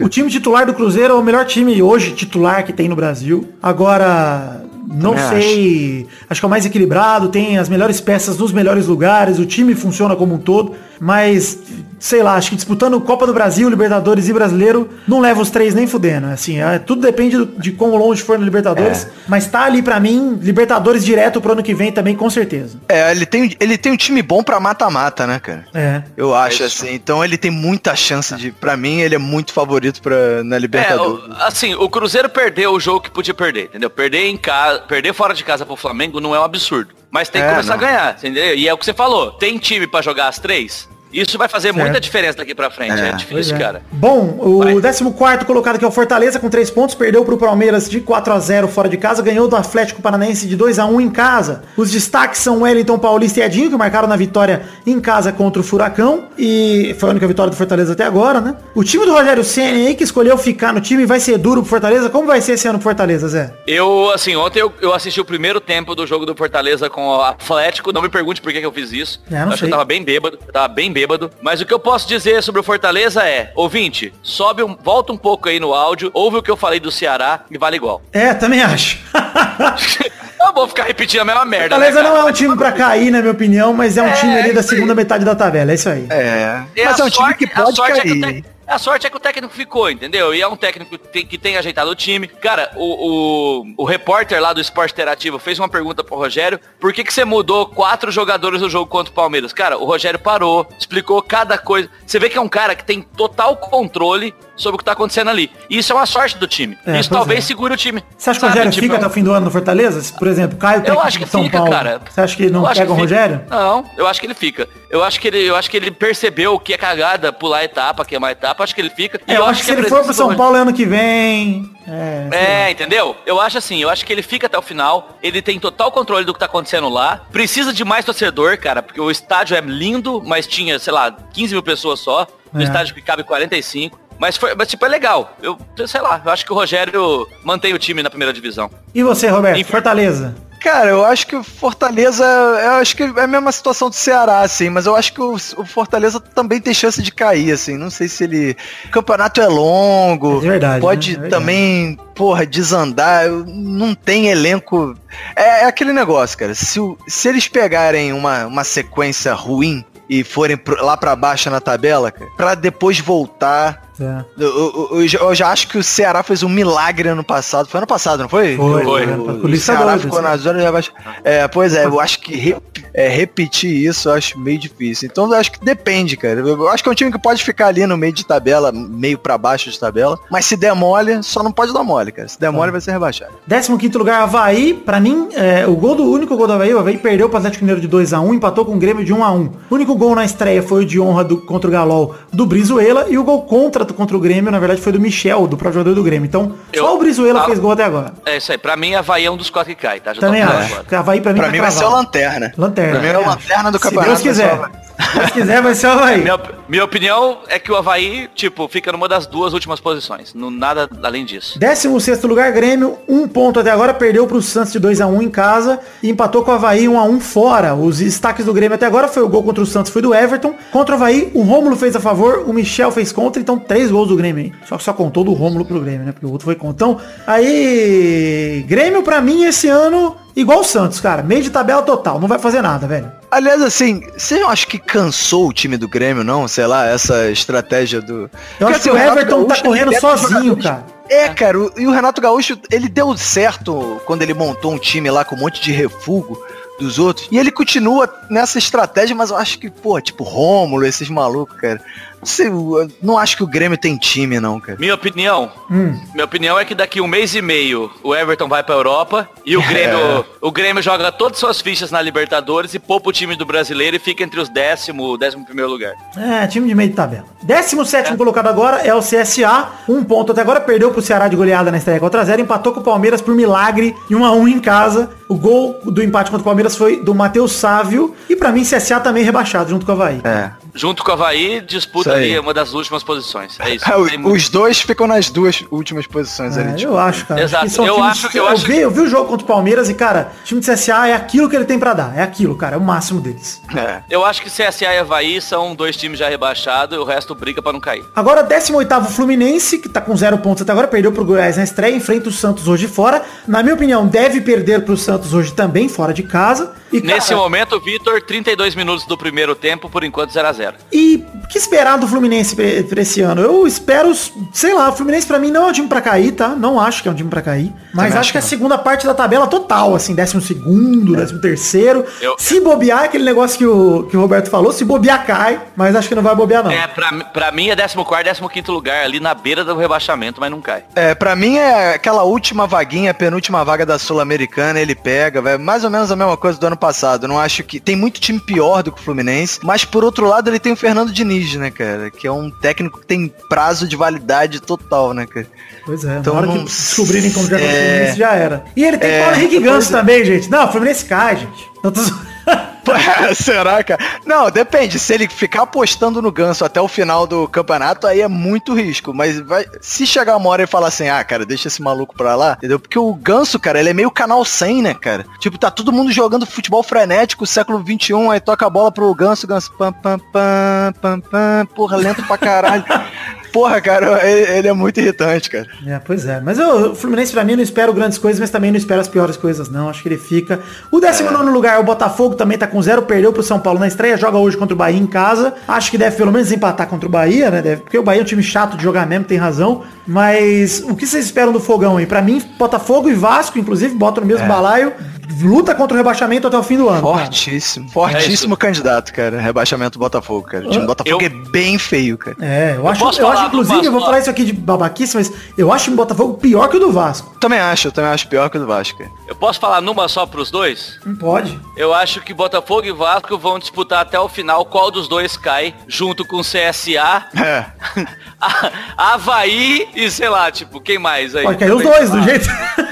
o time titular do Cruzeiro é o melhor time hoje titular que tem no Brasil. Agora, não Também sei. Acho. que é o mais equilibrado, tem as melhores peças nos melhores lugares, o time funciona como um todo. Mas, sei lá, acho que disputando Copa do Brasil, Libertadores e Brasileiro, não leva os três nem fudendo. Assim, é, tudo depende do- de quão longe for no Libertadores. É. Mas tá ali pra mim, Libertadores direto pro ano que vem também, com certeza. é, ele tem, ele tem um time bom pra mata-mata, né, cara? É. Eu acho isso. assim. Então ele tem muita chance de. Pra mim, ele é muito favorito pra, na É, Libertadores. o- assim, o Cruzeiro perdeu o jogo que podia perder, entendeu? Perder em casa, perder fora de casa pro Flamengo não é um absurdo. Mas tem que É, começar não. a ganhar, entendeu? E é o que você falou, tem time pra jogar as três? Isso vai fazer muita Certo. diferença daqui pra frente, é, É. Difícil, é. cara. Bom, o Vai. 14 colocado que é o Fortaleza com 3 pontos, perdeu pro Palmeiras de 4 a 0 fora de casa, ganhou do Atlético Paranaense de 2 a 1 em casa. Os destaques são Wellington Paulista e Edinho, que marcaram na vitória em casa contra o Furacão, e foi a única vitória do Fortaleza até agora, né? O time do Rogério Senna aí, que escolheu ficar no time, vai ser duro pro Fortaleza. Como vai ser esse ano pro Fortaleza, Zé? Eu, assim, ontem eu, eu assisti o primeiro tempo do jogo do Fortaleza com o Atlético. Não me pergunte por que, que eu fiz isso. É, eu acho sei. que eu tava bem bêbado. Eu tava bem bêbado. Mas o que eu posso dizer sobre o Fortaleza é, ouvinte, sobe um, volta um pouco aí no áudio, ouve o que eu falei do Ceará e vale igual. É, também acho. Eu vou ficar repetindo a mesma merda. Fortaleza né, não é um time pra cair, na minha opinião, mas é um É, time ali da segunda metade da tabela, é isso aí. É. E Mas é um time sorte- que a pode é que cair. A sorte é que o técnico ficou, entendeu? E é um técnico que tem, que tem ajeitado o time. Cara, o, o, o repórter lá do Esporte Interativo fez uma pergunta pro Rogério. Por que, que você mudou quatro jogadores no jogo contra o Palmeiras? Cara, o Rogério parou, explicou cada coisa. Você vê que é um cara que tem total controle sobre o que tá acontecendo ali. E isso é uma sorte do time. É, isso talvez é. segure o time. Você acha que o Rogério tipo, fica até o fim do ano no Fortaleza? Por exemplo, cai o Eu técnico acho que de São fica, Paulo. cara. Você acha que não Eu pega o. Rogério? Não, eu acho que ele fica. Eu acho que ele, eu acho que ele percebeu que é cagada pular a etapa, queimar etapa, acho que ele fica. É, eu acho que se a ele for presença pro São Paulo ano que vem. É. É, entendeu? Eu acho assim, eu acho que ele fica até o final, ele tem total controle do que tá acontecendo lá, precisa de mais torcedor, cara, porque o estádio é lindo, mas tinha, sei lá, 15 mil pessoas só, no É. estádio que cabe 45. Mas, foi, mas, tipo, é legal. Eu, sei lá, eu acho que o Rogério mantém o time na primeira divisão. E você, Roberto? Enfim. Fortaleza. Cara, eu acho que o Fortaleza, eu acho que é a mesma situação do Ceará, assim, mas eu acho que o, o Fortaleza também tem chance de cair, assim, não sei se ele... O campeonato é longo, É verdade, pode né? É verdade. também, porra, desandar, não tem elenco... É, é aquele negócio, cara, se, se eles pegarem uma, uma sequência ruim e forem pro- lá pra baixo na tabela, cara, pra depois voltar... É. Eu, eu- eu já- eu já acho que o Ceará fez um milagre ano passado. Foi ano passado, não foi? Foi, Foi. O, o polícia Ceará doido, ficou na zona de abaixo. É, pois é, eu acho que re- é, repetir isso eu acho meio difícil. Então eu acho que depende, cara. Eu acho que é um time que pode ficar ali no meio de tabela, meio pra baixo de tabela. Mas se der mole, só não pode dar mole, cara. Se der mole, vai ser rebaixado. 15 lugar, Havaí. Pra mim, é, o gol do o único gol do Havaí, o Havaí perdeu pro Atlético Mineiro de 2x1, empatou com o Grêmio de 1x1. O único gol na estreia foi o de honra do, contra o Galol do Brizuela e o gol contra contra o Grêmio, na verdade, foi do Michel, do próprio jogador do Grêmio. Então, Eu- só o Brizuela fez gol até agora. É isso aí, pra mim, Havaí é um dos quatro que cai, tá? Já Também acho. agora. Havaí pra mim Pra tá mim vai ser o. Lanterna. Lanterna. Pra mim é também acho. Lanterna do Se campeonato. Deus quiser. Se quiser, vai ser o Havaí. Minha, minha opinião é que o Havaí, tipo, fica numa das duas últimas posições. Não, nada além disso. 16 lugar, Grêmio, um ponto até agora, perdeu pro Santos de 2x1 em casa e empatou com o Havaí 1x1 fora. Os destaques do Grêmio até agora foi o gol contra o Santos, foi do Everton. Contra o Havaí, o Rômulo fez a favor, o Michel fez contra, então três gols do Grêmio, hein? Só que só contou do Rômulo pro Grêmio, né? Porque o outro foi contra. Então, aí, Grêmio pra mim esse ano, igual o Santos, cara, meio de tabela total, não vai fazer nada, velho. Aliás, assim, você não acha que cansou o time do Grêmio, não? Sei lá, essa estratégia do. Eu acho que o Everton tá Gaúcho, ele correndo sozinho, cara. É, cara, o- e o Renato Gaúcho, ele deu certo quando ele montou um time lá com um monte de refugo dos outros. E ele continua nessa estratégia, mas eu acho que, pô, tipo, Rômulo, esses malucos, cara. Não, sei, eu não acho que o Grêmio tem time, não, cara. Minha opinião, Hum. minha opinião é que daqui um mês e meio o Everton vai pra Europa e o Grêmio, o Grêmio joga todas suas fichas na Libertadores e poupa o time do brasileiro e fica entre os décimo, décimo primeiro lugar. É, time de meio de tabela. 17 colocado agora é o CSA. Um ponto até agora, perdeu pro Ceará de goleada na estreia contra 0, empatou com o Palmeiras por milagre e 1 a 1 em casa. O gol do empate contra o Palmeiras foi do Matheus Sávio. E pra mim, CSA também rebaixado junto com o Havaí. É. Junto com o Havaí, disputa ali uma das últimas posições. É isso. É, muito- Os dois ficam nas duas últimas posições ali. É, tipo. eu acho, cara. Exato. que são Eu times- acho que- eu eu, acho vi, eu vi o jogo contra o Palmeiras e, cara, o time de CSA é aquilo que ele tem pra dar. É aquilo, cara. É o máximo deles. É. Eu acho que CSA e Havaí são dois times já rebaixados e o resto briga pra não cair. Agora, 18º Fluminense, que tá com zero pontos até agora, perdeu pro Goiás na estreia, enfrenta o Santos hoje fora. Na minha opinião, deve perder pro Santos hoje também, fora de casa. E, Nesse cara, momento, Vitor, 32 minutos do primeiro tempo, por enquanto 0 a 0 E o que esperar do Fluminense pra, esse ano? Eu espero, sei lá, o Fluminense pra mim não é um time pra cair, tá? Não acho que é um time pra cair. Mas acho acho que é a segunda parte da tabela total, assim, décimo segundo, décimo terceiro. Eu- Se bobear, é aquele negócio que o, que o Roberto falou, se bobear cai, mas acho que não vai bobear não. É, pra, pra mim é 14 15 lugar, ali na beira do rebaixamento, mas não cai. É, pra mim é aquela última vaguinha, penúltima vaga da Sul-Americana, ele pega, vai mais ou menos a mesma coisa do ano passado. Não acho que tem muito time pior do que o Fluminense, mas por outro lado ele tem o Fernando Diniz, né, cara, que é um técnico que tem prazo de validade total, né, cara. Pois é, Então na hora que não- descobrirem como já é, o. Fluminense já era. E ele tem É, Paulo Henrique Ganso é. também, gente. Não, Fluminense cai, gente. Tô Será, cara? Não, depende. Se ele ficar apostando no ganso até o final do campeonato, aí é muito risco. Mas vai, se chegar uma hora e falar assim, ah, cara, deixa esse maluco pra lá, entendeu? Porque o ganso, cara, ele é meio canal 100, né, cara? Tipo, tá todo mundo jogando futebol frenético, século 21, aí toca a bola pro ganso, ganso, pam, pam, pam, pam, pam, porra, lento pra caralho. porra, cara, ele, ele é muito irritante, cara. É, pois é. Mas eu, o Fluminense, pra mim, não espero grandes coisas, mas também não espero as piores coisas, não. Acho que ele fica. O 19 lugar, o Botafogo, também tá com zero, perdeu pro São Paulo na estreia, joga hoje contra o Bahia em casa. Acho que deve pelo menos empatar contra o Bahia, né? Deve, porque o Bahia é um time chato de jogar mesmo, tem razão. Mas o que vocês esperam do Fogão aí? Pra mim, Botafogo e Vasco, inclusive, botam no mesmo balaio. Luta contra o rebaixamento até o fim do ano. cara. Fortíssimo. Fortíssimo candidato, cara. Rebaixamento do Botafogo, cara. O time do Botafogo Eu- é bem feio, cara. É, eu acho, eu falar acho inclusive, Vasco, eu vou falar isso aqui de babaquice, mas eu acho o Botafogo pior que o do Vasco. Também acho, eu também acho pior que o do Vasco. Eu posso falar numa só pros dois? Não pode. Eu acho que Botafogo e Vasco vão disputar até o final qual dos dois cai, junto com CSA, É. Havaí e sei lá, tipo, quem mais aí? Pode cair os dois, do jeito.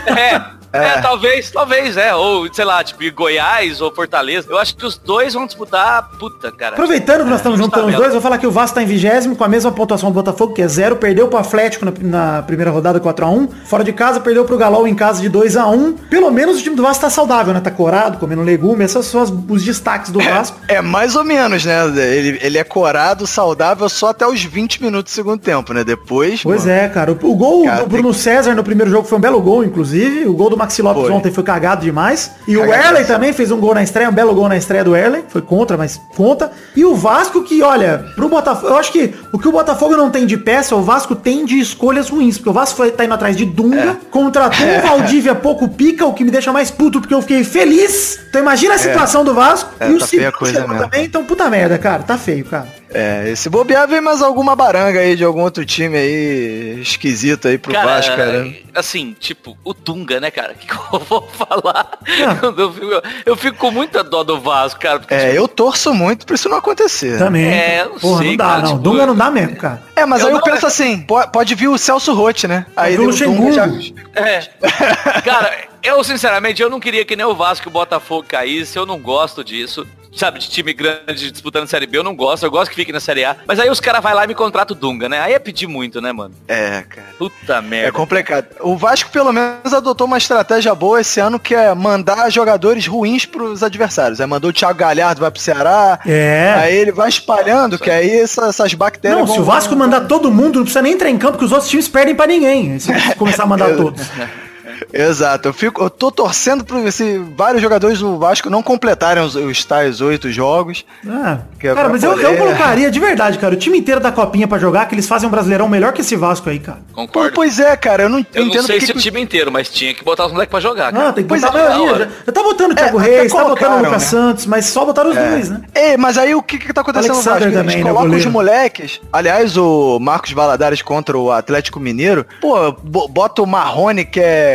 É. É. talvez, talvez, é. Ou, sei lá, tipo, Goiás ou Fortaleza. Eu acho que os dois vão disputar, puta, cara. Aproveitando que nós estamos É, juntando os dois, vou falar que o Vasco tá em vigésimo com a mesma pontuação do Botafogo, que é zero, perdeu pro Atlético na, na primeira rodada 4x1. Fora de casa, perdeu pro Galol em casa de 2x1. Pelo menos o time do Vasco tá saudável, né? Tá corado, comendo legume. Esses são os destaques do Vasco. É mais ou menos, né? Ele, ele é corado, saudável só até os 20 minutos do segundo tempo, né? Depois. Pois mano, é, cara. O, o gol Cara, do Bruno César no primeiro jogo foi um belo gol, inclusive. O gol do Maxi Lopes Foi. ontem foi cagado demais. E o Cagadaço. Erley também fez um gol na estreia, um belo gol na estreia do Erley. Foi contra, mas conta. E o Vasco que, olha, pro Botafogo, eu acho que o que o Botafogo não tem de peça, o Vasco tem de escolhas ruins. Porque o Vasco foi, tá indo atrás de Dunga, contratou o Valdívia pouco pica, o que me deixa mais puto porque eu fiquei feliz. Então imagina a situação do Vasco. É, e o tá chegou mesmo. também, então puta merda, cara. Tá feio, cara. É, esse bobear vem mais alguma baranga aí de algum outro time aí esquisito aí pro Vasco, cara. assim, tipo, o Dunga, né, cara? O que, que eu vou falar? Ah. Eu, fico, eu fico com muita dó do Vasco, cara. Porque, É, eu torço muito pra isso não acontecer. Também. É, eu não Porra, sei, não dá, cara, não. tipo, Dunga não dá mesmo, cara. É, mas Eu aí eu penso assim, po- pode vir o Celso Rotti, né? Aí o Dunga Luxemburgo. É. Cara, eu sinceramente eu não queria que nem o Vasco e o Botafogo caísse, eu não gosto disso. Sabe, de time grande disputando Série B, eu não gosto, eu gosto que fique na Série A. Mas aí os caras vai lá e me contratam o Dunga, né? Aí é pedir muito, né, mano? É, cara. Puta É merda. complicado. O Vasco, pelo menos, adotou uma estratégia boa esse ano, que é mandar jogadores ruins pros adversários. Aí mandou o Thiago Galhardo, vai pro Ceará. É. Aí ele vai espalhando, que aí essa- essas bactérias Não, vão- se o Vasco mandar todo mundo, não precisa nem entrar em campo, que os outros times perdem pra ninguém. Se começar a mandar todos. Exato. Eu, fico, eu tô torcendo pra esse, vários jogadores do Vasco não completarem os, os tais oito jogos. Ah, Que é cara, mas eu, eu colocaria de verdade, cara, o time inteiro da copinha pra jogar, que eles fazem um brasileirão melhor que esse Vasco aí, cara. Pô, Concordo. pois é, cara, eu não eu entendo não sei se o que- time inteiro, mas tinha que botar os moleques pra jogar, cara. Ah, tem que Pois botar é, a maioria. já tá botando o Thiago É, Reis, tá botando o Lucas né? Santos, mas só botaram os dois, né? É, mas aí o que que tá acontecendo Alexander no Vasco? também, Eles né, colocam os moleques. Aliás, o Marcos Valadares contra o Atlético Mineiro. Pô, bo- bota o Marrone que é,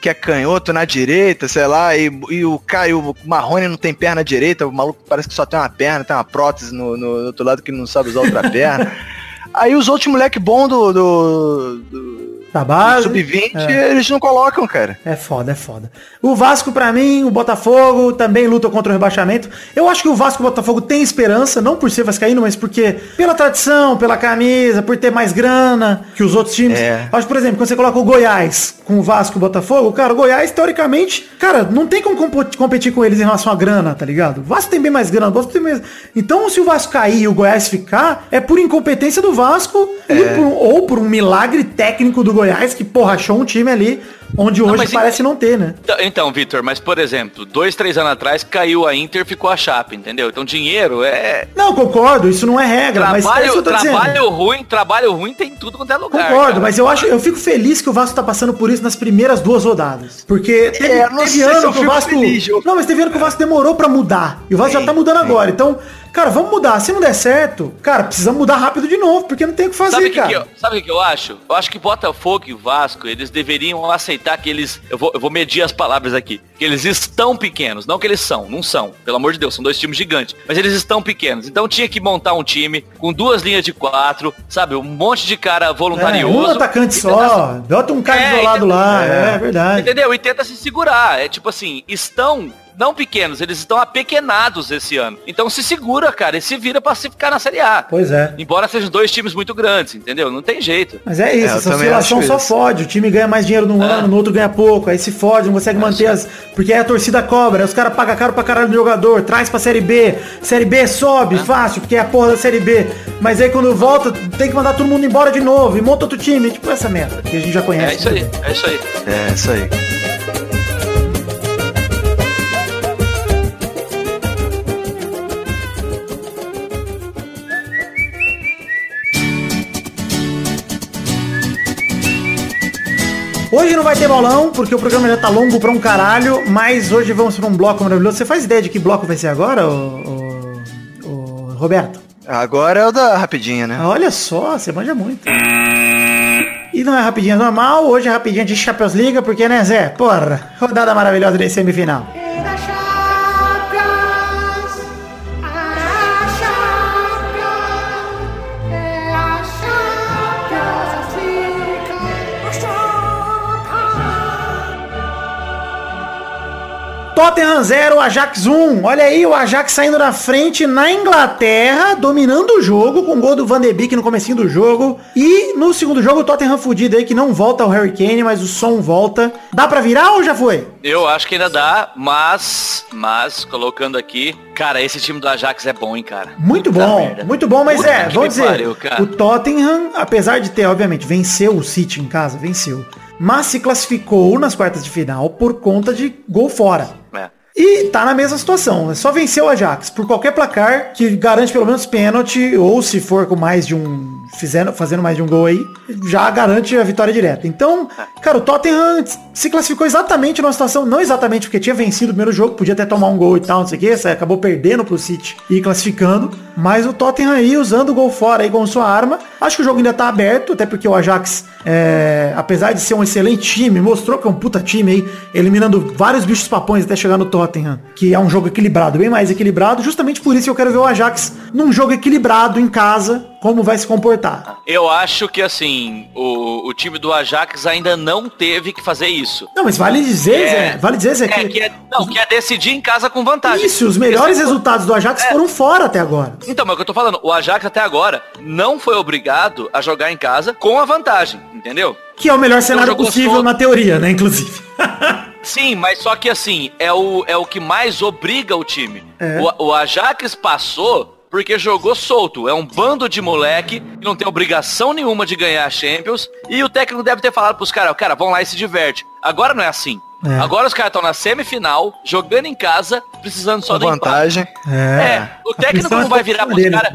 que é canhoto na direita, sei lá, e, e o Caio Marrone não tem perna direita, o maluco parece que só tem uma perna, tem uma prótese no, no outro lado que não sabe usar outra perna. Aí os outros moleque bom do, do, do- Da base. sub-20, É. eles não colocam, cara. É foda, é foda. O Vasco, pra mim, o Botafogo também luta contra o rebaixamento. Eu acho que o Vasco e o Botafogo tem esperança, não por ser vascaíno, mas porque pela tradição, pela camisa, por ter mais grana que os outros times. É. Acho, por exemplo, quando você coloca o Goiás com o Vasco e o Botafogo, cara, o Goiás, teoricamente, cara, não tem como competir com eles em relação à grana, tá ligado? O Vasco tem bem mais grana, o Vasco tem mais... Então, se o Vasco cair e o Goiás ficar, é por incompetência do Vasco É. por- ou por um milagre técnico do Goiás, que, porra, achou um time ali onde hoje e- parece não ter, né? Então, Então, Vitor, mas por exemplo, dois, três anos atrás caiu a Inter, ficou a Chape, entendeu? Então dinheiro é. Não, concordo, isso não é regra, mas é isso que Trabalho, eu tô dizendo. trabalho ruim, trabalho ruim tem em tudo quanto é lugar. Concordo, cara. mas eu acho, eu fico feliz que o Vasco tá passando por isso nas primeiras duas rodadas. Porque teve, É, não teve ano que o Vasco. feliz, eu- Não, mas teve ano que o Vasco demorou pra mudar. E o Vasco já tá mudando agora. Então, cara, vamos mudar. Se não der certo, cara, precisamos mudar rápido de novo, porque não tem o que fazer, Sabe o que, cara. que eu, sabe o que eu acho? Eu acho que Botafogo e Vasco, eles deveriam aceitar que eles. Eu vou, eu vou medir as palavras aqui. Que eles estão pequenos. Não que eles são, não são. Pelo amor de Deus, são dois times gigantes. Mas eles estão pequenos. Então tinha que montar um time com duas linhas de quatro, sabe? Um monte de cara É, voluntarioso. um atacante só, bota um cara É, isolado então- lá, é, é. verdade. Entendeu? E tenta se segurar. É tipo assim, estão não pequenos, eles estão apequenados esse ano. Então se segura, cara, e se vira pra se ficar na Série A. Pois é. Embora sejam dois times muito grandes, entendeu? Não tem jeito. Mas é isso, É, essa oscilação acho só isso. fode. O time ganha mais dinheiro num É. ano, no outro ganha pouco. Aí se fode, não consegue manter as. Porque aí a torcida cobra, aí os caras pagam caro pra caralho do jogador, traz pra Série B, Série B sobe, fácil, porque é a porra da Série B. Mas aí quando volta, tem que mandar todo mundo embora de novo e monta outro time, tipo essa merda, que a gente já conhece. É isso aí, é isso aí. É, isso aí. Hoje não vai ter bolão, porque o programa já tá longo pra um caralho, mas hoje vamos pra um bloco maravilhoso. Você faz ideia de que bloco vai ser agora, ô, ô- ô, Roberto? Agora é o da rapidinha, né? Olha só, você manja muito. E não é rapidinha normal, hoje é rapidinha de Champions Liga, porque, né, Zé? Porra, rodada maravilhosa de semifinal. Tottenham 0, Ajax 1. Olha aí o Ajax saindo na frente na Inglaterra, dominando o jogo, com o gol do Van de Beek no comecinho do jogo. E no segundo jogo o Tottenham fudido aí, que não volta o Harry Kane, mas o som volta. Dá pra virar ou já foi? Eu acho que ainda dá, mas, mas, colocando aqui, cara, esse time do Ajax é bom, hein, cara. Muito Puta bom, merda. muito bom, mas Puta é, vamos dizer, pariu, o Tottenham, apesar de ter, obviamente, venceu o City em casa, venceu, mas se classificou nas quartas de final por conta de gol fora. E tá na mesma situação, é só vencer o Ajax. Por qualquer placar que garante pelo menos pênalti, ou se for com mais de um, fizendo, fazendo mais de um gol aí, já garante a vitória direta. Então, cara, o Tottenham se classificou exatamente numa situação, não exatamente porque tinha vencido o primeiro jogo, podia até tomar um gol e tal, não sei o que, acabou perdendo pro City e classificando, mas o Tottenham aí usando o gol fora aí como sua arma, acho que o jogo ainda tá aberto, até porque o Ajax, é, apesar de ser um excelente time, mostrou que é um puta time aí, eliminando vários bichos papões até chegar no Tottenham, que é um jogo equilibrado, bem mais equilibrado, justamente por isso eu quero ver o Ajax num jogo equilibrado em casa, como vai se comportar. Eu acho que, assim, o, o time do Ajax ainda não teve que fazer isso. Não, mas vale dizer, É. Zé, vale dizer, Zé, É, que... que é, não, que é decidir em casa com vantagem. Isso, os melhores Esse- resultados do Ajax É. foram fora até agora. Então, mas é o que eu tô falando, o Ajax até agora não foi obrigado a jogar em casa com a vantagem, entendeu? Que é o melhor cenário possível só- na teoria, né, inclusive. Sim, mas só que assim, é o, é o que mais obriga o time. É. O, o Ajax passou porque jogou solto. É um bando de moleque que não tem obrigação nenhuma de ganhar a Champions. E o técnico deve ter falado pros caras, cara, vão lá e se diverte. Agora não é assim. É. Agora os caras estão na semifinal, jogando em casa, precisando só empate. vantagem. É, o A técnico não é vai virar pros caras.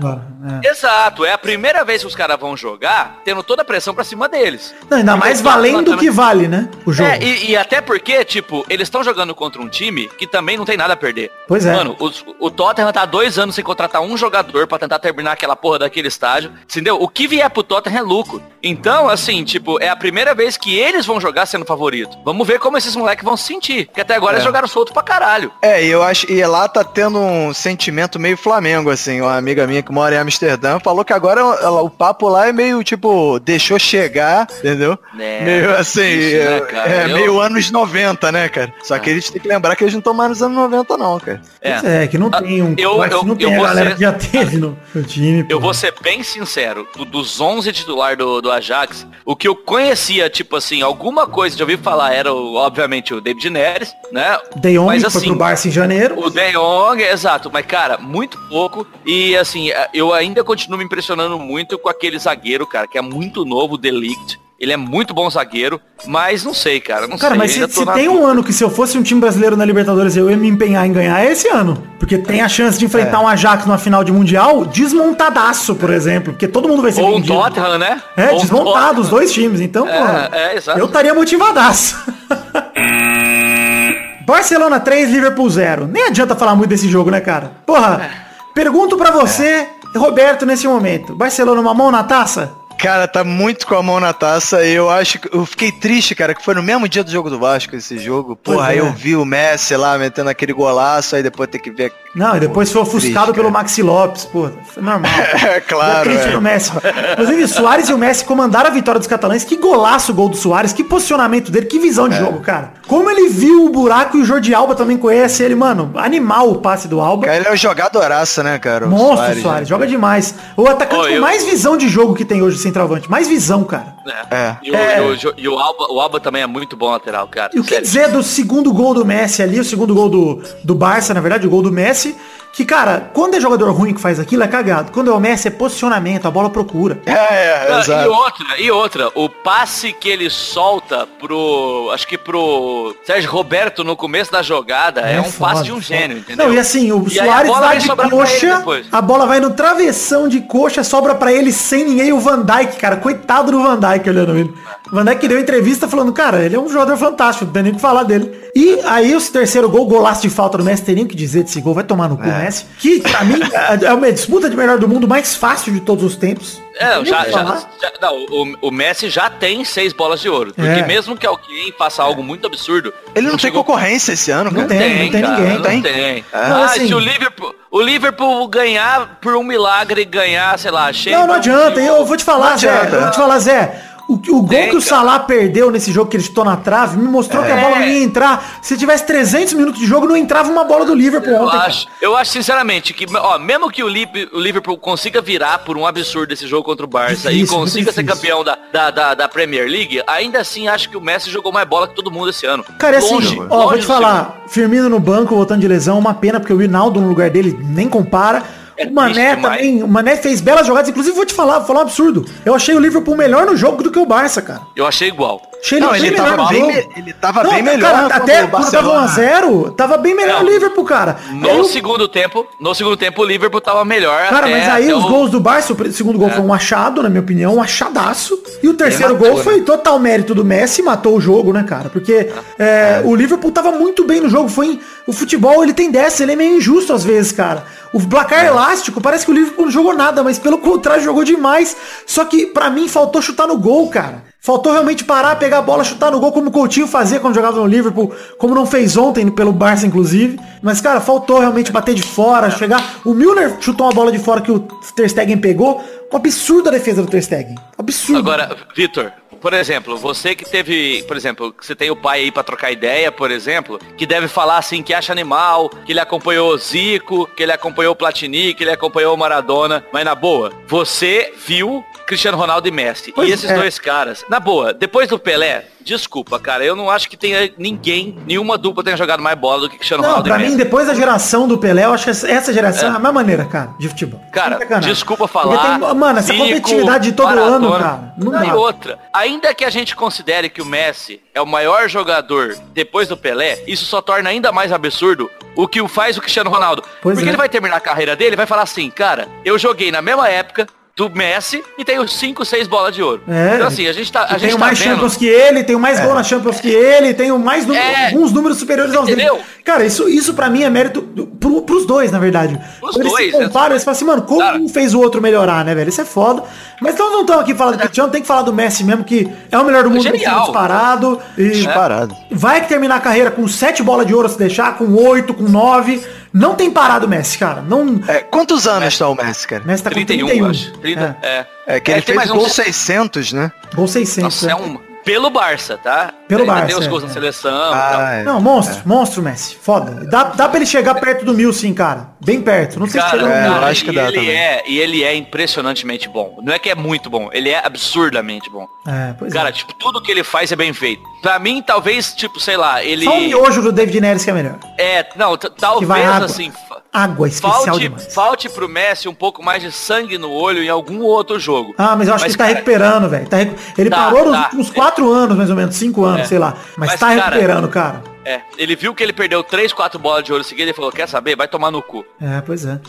é. Exato, é a primeira vez que os caras vão jogar, tendo toda a pressão pra cima deles. Não, ainda mais valendo levantando- que vale, né? O jogo. É, e, e até porque, tipo, eles estão jogando contra um time que também não tem nada a perder. Pois é. Mano, os- o Tottenham tá há dois anos sem contratar um jogador pra tentar terminar aquela porra daquele estádio. Entendeu? O que vier pro Tottenham é lucro. Então, assim, tipo, é a primeira vez que eles vão jogar sendo favorito. Vamos ver como esses moleques vão se sentir. Porque até agora É. eles jogaram solto pra caralho. É, e eu acho, e lá tá tendo um sentimento meio Flamengo, assim, uma amiga minha que mora em Amsterdã falou que agora ela- o papo lá é meio, tipo, deixou chegar, entendeu? É, meio assim, difícil, né, é, é meio anos 90, né, cara? Só que eles têm que lembrar que eles não estão mais nos anos 90 não, cara. Pois é, que não Ah, tem um. eu- eu- não tem eu a vou galera ser- que já teve no, no time. Eu vou ser bem sincero, do- dos 11 titular do, do Ajax, o que eu conhecia, tipo assim, alguma coisa de ouvir falar era, o- obviamente, o David Neres, né? De Jong Mas que foi assim, pro Barça em janeiro. O De Jong, exato, mas cara, muito pouco. E assim, eu ainda continuo me impressionando muito com aquele zagueiro, cara, que é muito novo, o Delict. Ele é muito bom zagueiro, mas não sei, cara, não Cara, sei. mas se, se tem dúvida. um ano que se eu fosse um time brasileiro na Libertadores eu ia me empenhar em ganhar, é esse ano. Porque tem a chance de enfrentar um Ajax numa final de Mundial desmontadaço, por exemplo. Porque todo mundo vai ser Ou um vendido. Tottenham, né? É, Ou um desmontado os dois times. Então, É, porra, é, exato. eu estaria motivadaço. Barcelona 3, Liverpool 0. Nem adianta falar muito desse jogo, né, cara? Porra, É. pergunto pra você, Roberto, nesse momento. Barcelona uma mão na taça? Cara, tá muito com a mão na taça e eu acho que eu fiquei triste, cara, que foi no mesmo dia do jogo do Vasco esse jogo. Porra, aí é. eu vi o Messi lá metendo aquele golaço, aí depois ter que ver. Não, e depois foi ofuscado Triste, pelo. Maxi Lopes, pô, foi normal. É claro, Eu acredito é. no Messi. Inclusive, Soares e o Messi comandaram a vitória dos catalães. Que golaço o gol do Soares, que posicionamento dele, que visão É. de jogo, cara. Como ele viu o buraco e o Jordi Alba também conhece ele, mano. Animal o passe do Alba. Cara, ele é um jogadoraço, né, cara? O Monstro Soares, né? joga demais. O atacante Ô, com eu- mais visão de jogo que tem hoje, centroavante. Mais visão, cara. É. E, o, É. e o- e o Alba, o Alba também é muito bom lateral, cara. E o que Sério. dizer do segundo gol do Messi ali, o segundo gol do, do Barça, na verdade, o gol do Messi, que, cara, quando é jogador ruim que faz aquilo, é cagado. Quando é o Messi, é posicionamento, a bola procura. É, é, e exato. outra, e outra, o passe que ele solta pro, acho que pro Sérgio Roberto no começo da jogada é, um foda, passe de um foda. gênio, entendeu? Não, e assim, o E aí a Soares bola vai de coxa, a bola vai no travessão de coxa, sobra pra ele sem ninguém, o Van Dijk, cara, coitado do Van Dijk olhando ele. O Van Dijk deu entrevista falando, cara, ele é um jogador fantástico, não tem nem o que falar dele. E aí o terceiro gol, golaço de falta do Messi, tem nem o que dizer desse gol, vai tomar no cu, Messi. Que, pra mim, é uma disputa de melhor do mundo mais fácil de todos os tempos. É, Não já, já, já- não, o, o Messi já tem seis bolas de ouro. Porque É. mesmo que alguém faça algo muito absurdo. Ele não tem chegou- concorrência esse ano, Não tem, não tem cara, ninguém. Não Tem? tem. Não, ah, assim- se o Liverpool, o Liverpool ganhar por um milagre, ganhar, sei lá, cheio. Não, não adianta. Eu vou te falar, Não Zé. adianta. Eu vou te falar, Zé. O, o gol Tem, que o cara. Salah perdeu nesse jogo que ele chutou na trave me mostrou que a É. bola não ia entrar. Se tivesse 300 minutos de jogo, não entrava uma bola do Liverpool Eu ontem. cara. acho, eu acho sinceramente que, ó, mesmo que o, Liverpool consiga virar por um absurdo esse jogo contra o Barça e Difícil, consiga muito ser campeão da, da, da, da Premier League, ainda assim acho que o Messi jogou mais bola que todo mundo esse ano. Cara, é assim, Longe, ó, longe vou te falar, Firmino no banco, voltando de lesão, uma pena, porque o Rinaldo no lugar dele nem compara. É o Mané também, o Mané fez belas jogadas, inclusive vou te falar, vou falar um absurdo. Eu achei o Liverpool melhor no jogo do que o Barça, cara. Eu achei igual. Achei Não, bem ele melhor tava no bem me- ele tava Não, bem melhor Cara, contra até o quando tava Barcelona. 1x0, tava bem melhor Não. o Liverpool, cara. No o- segundo tempo, no segundo tempo o Liverpool tava melhor. Cara, até- mas aí os o- gols do Barça, o segundo gol foi um achado, na minha opinião, um achadaço. E o terceiro gol né? foi total mérito do Messi, matou o jogo, né, cara? Porque é, o Liverpool tava muito bem no jogo. Foi em- o futebol, ele tem dessa, ele é meio injusto às vezes, cara. O placar elástico, parece que o Liverpool não jogou nada, mas pelo contrário, jogou demais. Só que pra mim faltou chutar no gol, cara. Faltou realmente parar, pegar a bola, chutar no gol, como o Coutinho fazia quando jogava no Liverpool, como não fez ontem pelo Barça, inclusive. Mas, cara, faltou realmente bater de fora, chegar. O Milner chutou uma bola de fora que o Ter Stegen pegou. Um absurdo a defesa do Ter Stegen. Absurdo. Agora, Vitor, por exemplo, você que teve, por exemplo, você tem o pai aí pra trocar ideia, por exemplo, que deve falar assim que acha animal, que ele acompanhou o Zico, que ele acompanhou o Platini, que ele acompanhou o Maradona, mas na boa, você viu Cristiano Ronaldo e Messi. Pois e esses é. dois caras, na boa, depois do Pelé, desculpa, cara, eu não acho que tenha ninguém, nenhuma dupla tenha jogado mais bola do que Cristiano Não, Ronaldo pra mim, depois da geração do Pelé, eu acho que essa- geração é, a mesma maneira, cara, de futebol. Cara, desculpa falar. tem- mano, essa Zico, competitividade de todo ano, cara. Não Não, e dá. outra, ainda que a gente considere que o Messi é o maior jogador depois do Pelé, isso só torna ainda mais absurdo o que o faz o Cristiano Ronaldo. Pois Porque é. ele vai terminar a carreira dele e vai falar assim, cara, eu joguei na mesma época do Messi e tenho 5, 6 bolas de ouro. É. Então assim, a gente tá, a gente tenho tá mais vendo... Champions que ele, tenho mais gol na Champions que ele, tenho mais número- É. alguns números superiores aos dele. Entendeu? Cara, isso, isso pra mim é mérito do, pro, pros dois, na verdade. Quando eles dois, se comparam, eles falam assim, mano, como Cara. um fez o outro melhorar, né, velho? Isso é foda. Mas nós não estamos aqui falando do Cristiano, tem que falar do Messi mesmo, que é o melhor do mundo Genial. disparado. E Disparado. vai que terminar a carreira com sete bolas de ouro se deixar, com oito, com nove. Não tem parado o Messi, cara. Não. É, quantos anos está o Messi, cara? O Messi tá com 31, 31. eu acho. 30, é. É que ele tem fez mais gol uns 600, né? Gol 600. Nossa, né? é um... Pelo Barça, tá? Pelo Barça, Tem os é, gols é. na seleção. Ah, é. Não, monstro, monstro Messi. Foda. Dá, dá pra ele chegar perto do mil, sim, cara. Bem perto. Não sei se Cara, chega no é, cara, acho que e dá ele também. é E ele é impressionantemente bom. Não é que é muito bom, ele é absurdamente bom. É, pois Cara, é. tipo, tudo que ele faz é bem feito. Pra mim, talvez, tipo, sei lá, ele... Só o miojo do David Neres que é melhor. É, não, talvez, assim... Água especial Falte, demais. falte pro Messi um pouco mais de sangue no olho em algum outro jogo. Ah, mas eu acho que ele tá cara, recuperando, velho. Tá recu- Ele Tá, parou nos tá. últimos quatro anos, mais ou menos, cinco anos, É. sei lá. Mas, Mas, tá recuperando, cara. É, ele viu que ele perdeu 3, 4 bolas de ouro seguidas e falou, quer saber? Vai tomar no cu. É, pois é.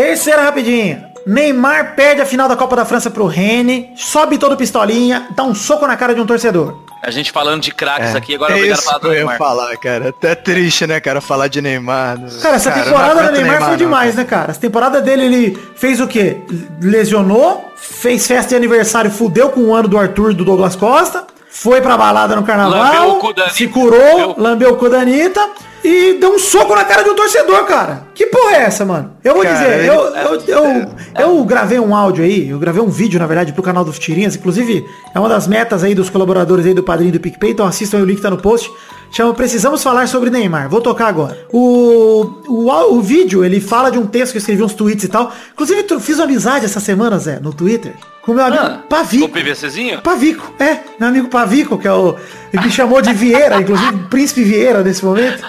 Terceira rapidinha. Neymar perde a final da Copa da França pro Rene, sobe todo pistolinha, dá um soco na cara de um torcedor. A gente falando de craques aqui, agora é obrigado a isso falar do eu ia Neymar. falar, cara. Até triste, né, cara, falar de Neymar. Cara, essa Cara, temporada não do aguento Neymar, foi não, demais, cara. né, cara? Essa temporada dele, ele fez o quê? Lesionou, fez festa de aniversário, fudeu com o ano do Arthur e do Douglas Costa, foi pra balada no carnaval, se curou, lambeu. lambeu o cu da Anitta, e deu um soco na cara de um torcedor, cara. Que porra é essa, mano? Eu vou Cara, dizer, eu, eu, eu, eu gravei um áudio aí, eu gravei um vídeo, na verdade, pro canal dos Tirinhas. Inclusive, é uma das metas aí dos colaboradores aí do Padrinho do PicPay, então assistam aí, o link tá no post. Chama Precisamos Falar sobre Neymar. Vou tocar agora. O, o, o vídeo, ele fala de um texto que eu escrevi uns tweets e tal. Inclusive, eu fiz uma amizade essa semana, Zé, no Twitter. Com meu amigo Ah, Pavico. O PVCzinho? Pavico, é, meu amigo Pavico, que é o. Ele me chamou de Vieira, inclusive Príncipe Vieira nesse momento.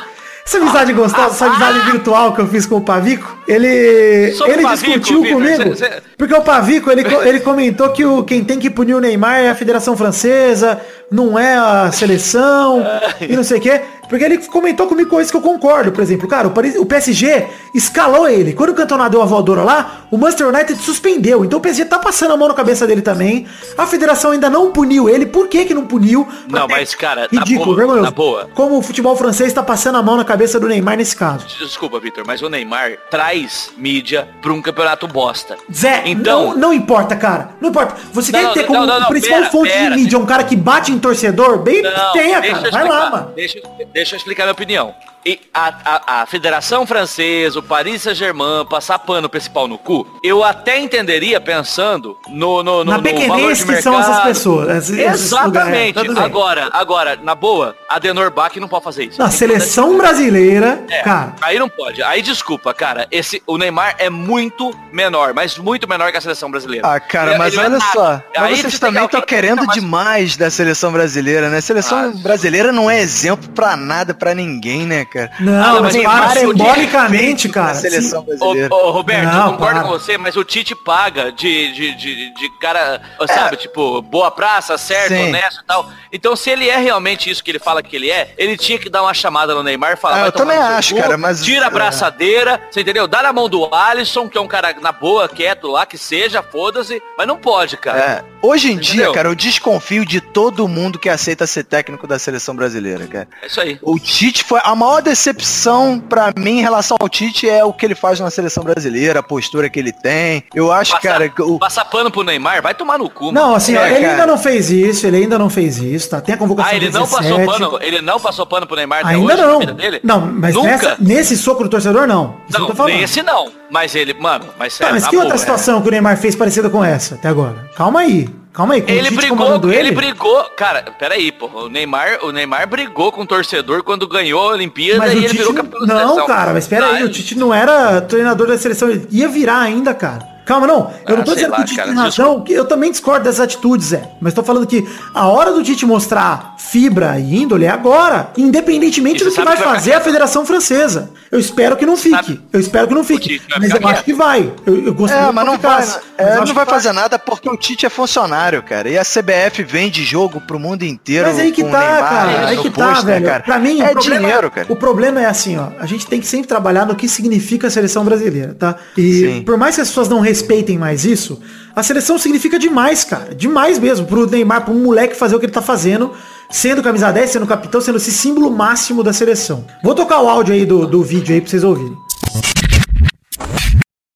Essa amizade gostosa, essa amizade virtual que eu fiz com o Pavico, ele. Sobre o ele Pavico, discutiu comigo. cê- cê- Porque o Pavico, ele, ele comentou que o, quem tem que punir o Neymar é a Federação Francesa, não é a seleção, e não sei o quê. Porque ele comentou comigo coisas que eu concordo. Por exemplo, cara, o, Paris- o PSG escalou ele. Quando o Cantona deu a voadora lá, o Manchester United suspendeu. Então o PSG tá passando a mão na cabeça dele também. A federação ainda não puniu ele. Por que que não puniu? Não, mas, cara, na Ridículo, boa, vergonhoso. na boa. Como o futebol francês tá passando a mão na cabeça do Neymar nesse caso. Desculpa, Vitor, mas o Neymar traz mídia pra um campeonato bosta. Zé, Então- não, não importa, cara. Não importa. Você Não, quer não, ter como não, principal pera, fonte pera, de mídia um cara que bate em torcedor? Bem, tenha, cara. Vai lá, mano. Deixa, deixa eu explicar minha opinião. E a, a, a Federação Francesa, o Paris Saint-Germain, passar pano pra esse pau no cu, eu até entenderia pensando no, no, no, Na no valor de que são essas mercado. pessoas, esses- esses lugares, Exatamente. tudo bem. agora, agora, na boa, a Denor Bach não pode fazer isso. Na seleção brasileira, É, cara. Aí não pode. Aí desculpa, cara. Esse, o Neymar é muito menor, mas muito menor que a seleção brasileira. Ah, cara, Ele- mas ele é olha nada. só. Aí Mas você vocês também estão que querendo mais- demais da seleção brasileira, né? A seleção Ah, brasileira não é exemplo pra nada, pra ninguém, né, cara? Não, Ah, mas mas para, Neymar é o simbolicamente, Da cara. seleção Ô, brasileira. ô, Roberto, Não, eu concordo para. com você, mas o Tite paga de, de, de, de cara, sabe, tipo, boa praça, certo, Sim. honesto e tal. Então, se ele é realmente isso que ele fala que ele é, ele tinha que dar uma chamada no Neymar e falar, Ah, vai eu tomar também acho, cu, cara, mas- Tira a é. braçadeira, você entendeu? Dá na mão do Alisson, que é um cara na boa, quieto lá, que seja, foda-se, mas não pode, cara. É, hoje em dia, cara, eu desconfio de todo mundo que aceita ser técnico da seleção brasileira, cara. É isso aí. O Tite foi a maior decepção pra mim em relação ao Tite é o que ele faz na seleção brasileira, a postura que ele tem. Eu acho, Passar, cara, o passar pano pro Neymar, vai tomar no cu. mano. Não, assim, É, ele cara. ainda não fez isso, ele ainda não fez isso, tá? Tem a convocação Ah, ele não 17. passou pano, ele não passou pano pro Neymar Ainda hoje não. Não, mas Nunca. nessa- nesse soco do torcedor, não. Não, tô falando. nesse não. Mas ele, mano, mas Tá, sério, mas que outra boa, é. situação que o Neymar fez parecida com essa até agora? Calma aí. Calma aí. Com Ele brigou, comandando ele brigou, cara, peraí, pô, o Neymar, o Neymar brigou com o torcedor quando ganhou a Olimpíada Mas e o ele Tite virou não, campeão da não, seleção. cara, mas espera aí, Ah, o Tite não era treinador da seleção, ele ia virar ainda, cara. Calma, não. Eu Ah, não tô dizendo lá, que o Tite cara, tem razão, que eu também discordo dessas atitudes, Zé. Mas tô falando que a hora do Tite mostrar fibra e índole é agora, independentemente do que vai que vai fazer a Federação Francesa. Eu espero que não fique. sabe- Eu espero que não fique. Mas eu acho que vai. Eu, eu gostaria É, que mas não vai, é, não vai fazer nada porque o Tite é funcionário, cara. E a CBF vende jogo pro mundo inteiro. Mas aí que tá, Neymar cara. Aí no que tá, pôster, velho. cara. Pra mim, é o problema, dinheiro, cara. O problema é assim, ó. A gente tem que sempre trabalhar no que significa a seleção brasileira, tá? E Sim. por mais que as pessoas não respeitem mais isso, a seleção significa demais, cara. Demais mesmo. Pro Neymar, pro moleque fazer o que ele tá fazendo. Sendo camisa 10, sendo capitão, sendo esse símbolo máximo da seleção. Vou tocar o áudio aí do, do vídeo aí pra vocês ouvirem.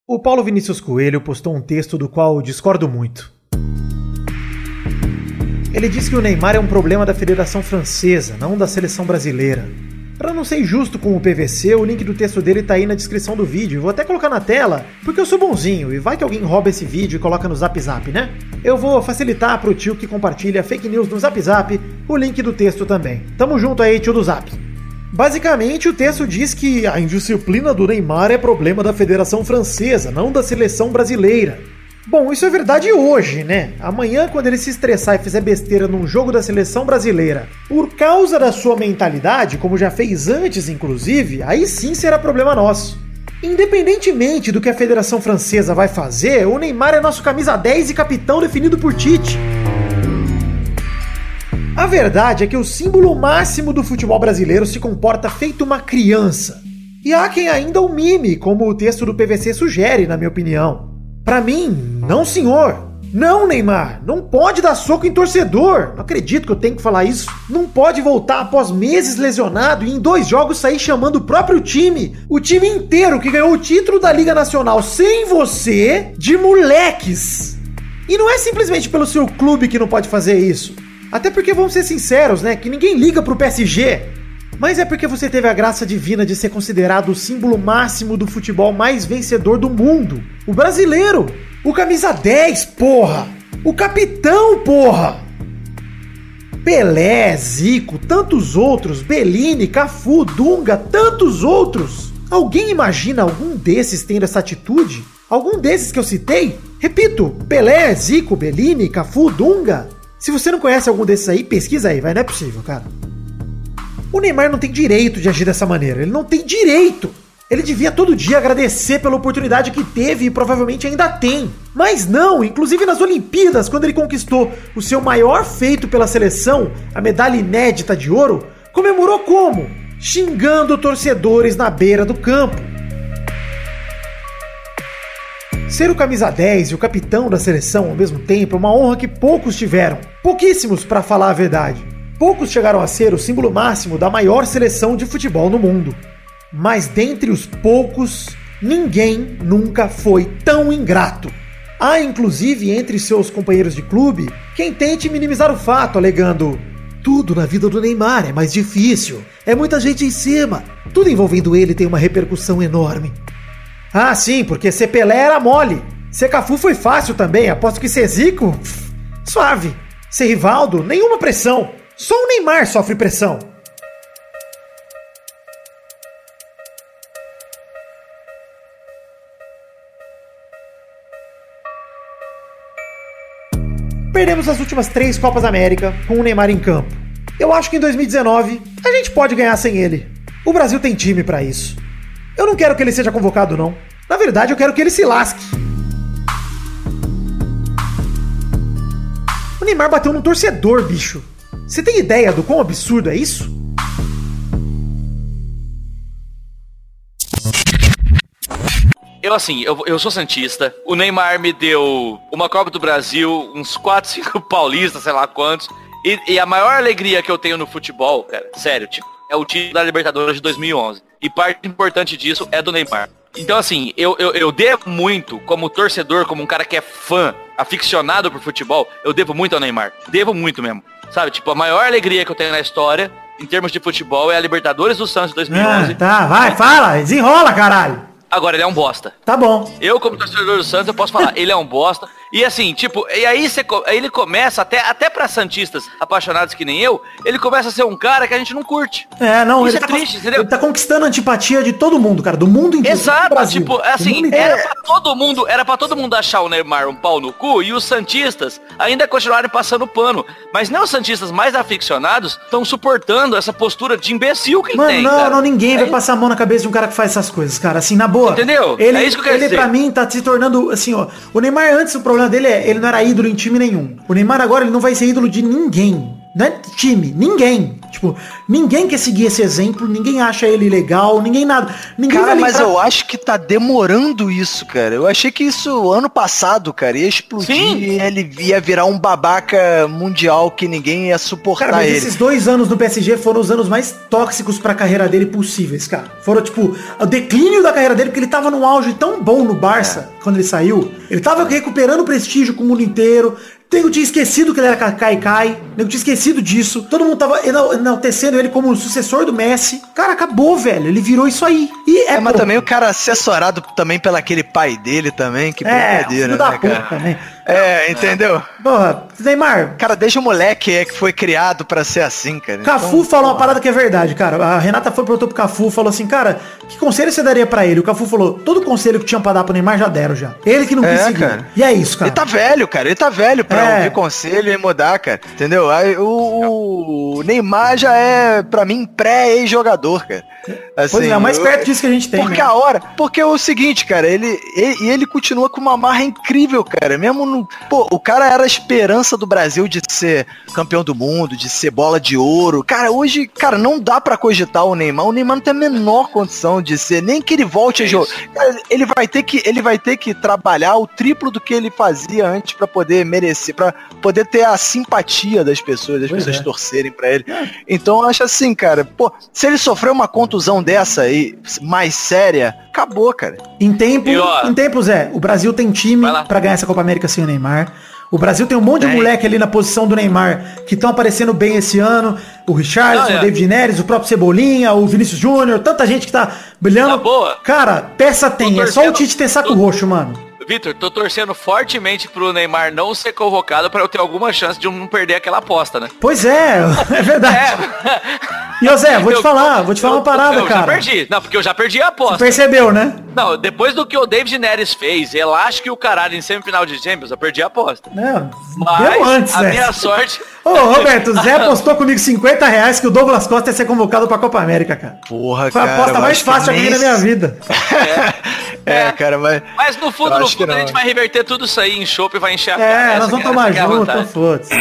O Paulo Vinícius Coelho postou um texto do qual discordo muito. Ele diz que o Neymar é um problema da Federação Francesa, não da seleção brasileira. Para não ser injusto com o PVC, o link do texto dele tá aí na descrição do vídeo. Vou até colocar na tela, porque eu sou bonzinho e vai que alguém rouba esse vídeo e coloca no Zap Zap, né? Eu vou facilitar pro tio que compartilha fake news no Zap Zap o link do texto também. Tamo junto aí, tio do Zap. Basicamente, o texto diz que a indisciplina do Neymar é problema da Federação Francesa, não da seleção brasileira. Bom, isso é verdade hoje, né? Amanhã, quando ele se estressar e fizer besteira num jogo da seleção brasileira, por causa da sua mentalidade, como já fez antes, inclusive, aí sim será problema nosso. Independentemente do que a Federação Francesa vai fazer, o Neymar é nosso camisa 10 e capitão definido por Tite. A verdade é que o símbolo máximo do futebol brasileiro se comporta feito uma criança. E há quem ainda o mime, como o texto do PVC sugere, na minha opinião. Pra mim, não senhor. Não, Neymar, não pode dar soco em torcedor. Não acredito que eu tenho que falar isso. Não pode voltar após meses lesionado e em dois jogos sair chamando o próprio time, o time inteiro que ganhou o título da Liga Nacional sem você, de moleques. E não é simplesmente pelo seu clube que não pode fazer isso. Até porque vamos ser sinceros, né? Que ninguém liga pro PSG. Mas é porque você teve a graça divina de ser considerado o símbolo máximo do futebol mais vencedor do mundo. O brasileiro. O camisa 10, porra. O capitão, porra. Pelé, Zico, tantos outros, Bellini, Cafu, Dunga, tantos outros. Alguém imagina algum desses tendo essa atitude? Algum desses que eu citei? Repito, Pelé, Zico, Bellini, Cafu, Dunga. Se você não conhece algum desses aí, pesquisa aí, vai, não é possível, cara. O Neymar não tem direito de agir dessa maneira. Ele não tem direito. Ele devia todo dia agradecer pela oportunidade que teve e provavelmente ainda tem. Mas não, inclusive nas Olimpíadas, quando ele conquistou o seu maior feito pela seleção, a medalha inédita de ouro, comemorou como? Xingando torcedores na beira do campo. Ser o camisa 10 e o capitão da seleção ao mesmo tempo é uma honra que poucos tiveram. Pouquíssimos, para falar a verdade. Poucos chegaram a ser o símbolo máximo da maior seleção de futebol no mundo. Mas dentre os poucos, ninguém nunca foi tão ingrato. Há inclusive entre seus companheiros de clube quem tente minimizar o fato, alegando: tudo na vida do Neymar é mais difícil, é muita gente em cima, tudo envolvendo ele tem uma repercussão enorme. Ah, sim, porque ser Pelé era mole. Ser Cafu foi fácil também, aposto que ser Zico, suave. Ser Rivaldo, nenhuma pressão. Só o Neymar sofre pressão. Perdemos as últimas três Copas América com o Neymar em campo. Eu acho que em 2019 a gente pode ganhar sem ele. O Brasil tem time pra isso. Eu não quero que ele seja convocado, não. Na verdade, eu quero que ele se lasque. O Neymar bateu num torcedor, bicho. Você tem ideia do quão absurdo é isso? Eu, assim, eu, eu sou Santista. O Neymar me deu uma Copa do Brasil, uns 4, 5 paulistas, sei lá quantos. E, e a maior alegria que eu tenho no futebol, cara, sério, tipo, é o título da Libertadores de 2011. E parte importante disso é do Neymar. Então, assim, eu, eu, eu devo muito, como torcedor, como um cara que é fã, aficionado por futebol, eu devo muito ao Neymar. Devo muito mesmo. Sabe, tipo, a maior alegria que eu tenho na história, em termos de futebol, é a Libertadores do Santos de 2011. Ah, tá, vai, fala, desenrola, caralho. Agora, ele é um bosta. Tá bom. Eu, como torcedor do Santos, eu posso falar, ele é um bosta. E assim, tipo, e aí, você, aí ele começa, até, até pra Santistas apaixonados que nem eu, ele começa a ser um cara que a gente não curte. É, não, Isso ele, é tá, triste, entendeu? ele tá conquistando a antipatia de todo mundo, cara, do mundo inteiro. do Exato, tipo, do assim, era pra todo mundo, era para todo mundo achar o Neymar um pau no cu e os santistas ainda continuarem passando pano. Mas nem os santistas mais aficionados estão suportando essa postura de imbecil que ele Mano, tem. não, cara. não, ninguém vai É passar a mão na cabeça de um cara que faz essas coisas, cara. Assim, na boa. Entendeu? Ele, É isso que eu quero ele dizer. pra mim, tá se tornando, assim, ó. O Neymar antes, o problema dele é, ele não era ídolo em time nenhum. O Neymar agora, ele não vai ser ídolo de ninguém. Não é time, ninguém. Tipo, ninguém quer seguir esse exemplo, ninguém acha ele legal, ninguém nada. Ninguém Cara, mas eu acho que tá demorando isso, cara. Eu achei que isso ano passado, cara, ia explodir Sim. e ele ia virar um babaca mundial que ninguém ia suportar Cara, mas ele. esses dois anos no PSG foram os anos mais tóxicos pra carreira dele possíveis, cara. Foram, tipo, o declínio da carreira dele, porque ele tava num auge tão bom no Barça, É. quando ele saiu. Ele tava recuperando prestígio com o mundo inteiro. Nego tinha esquecido que ele era Kai Kai. Nego tinha esquecido disso. Todo mundo tava enal- enaltecendo ele como o sucessor do Messi. Cara, acabou, velho. Ele virou isso aí. E é, É, mas pô, também o cara assessorado também pelo aquele pai dele também, que É, brincadeira, da né, puta, cara? né? É, entendeu? Porra, Neymar, Cara, desde o moleque é que foi criado pra ser assim, cara. Cafu Então, falou uma parada que é verdade, cara. A Renata foi perguntou pro Cafu, falou assim, cara, que conselho você daria pra ele? O Cafu falou, todo conselho que tinha pra dar pro Neymar já deram já. Ele que não É, quis seguir. cara. E é isso, cara. Ele tá velho, cara. Ele tá velho pra É. ouvir conselho e mudar, cara. Entendeu? Aí, o, o Neymar já é, pra mim, pré-jogador, cara. Assim, pois é, mais eu- perto disso que a gente tem, Porque né? a hora. Porque é o seguinte, cara, ele, ele, e ele continua com uma marra incrível, cara. Mesmo no. Pô, o cara era a esperança do Brasil de ser campeão do mundo, de ser bola de ouro. Cara, hoje, cara, não dá pra cogitar o Neymar. O Neymar não tem a menor condição de ser, nem que ele volte a jogar. Ele vai ter que, ele vai ter que trabalhar o triplo do que ele fazia antes pra poder merecer, pra poder ter a simpatia das pessoas, das pessoas é. torcerem pra ele. Então eu acho assim, cara, pô, se ele sofrer uma contusão dessa aí, mais séria, acabou, cara. Em tempo, E, ó, em tempo, Zé, o Brasil tem time pra ganhar essa Copa América sem o Neymar. O Brasil tem um monte de Tem. moleque ali na posição do Neymar que estão aparecendo bem esse ano. O Richardson, Não, é. o David Neres, o próprio Cebolinha, o Vinícius Júnior, tanta gente que tá brilhando. Na boa. Cara, peça tem. É só o Tite ter saco tô- roxo, mano. Vitor, tô torcendo fortemente pro Neymar não ser convocado pra eu ter alguma chance de eu não perder aquela aposta, né? Pois é, é verdade. E ô Zé, vou te Eu- falar, vou te falar eu- uma parada, eu cara. já perdi. Não, porque eu já perdi a aposta. Percebeu, né? Não, depois do que o David Neres fez, elástico e o caralho em semifinal de Champions, eu perdi a aposta. Não, Mas deu antes, a né? minha sorte... Ô, Roberto, o Zé apostou comigo 50 reais que o Douglas Costa ia ser convocado pra Copa América, cara. Porra, Foi a cara. aposta eu mais fácil que eu nem na minha vida. É, cara, mas... Mas no fundo, no fundo, a gente vai reverter tudo isso aí em chopp e vai encher a cara. É, nós vamos tomar é junto, foda-se.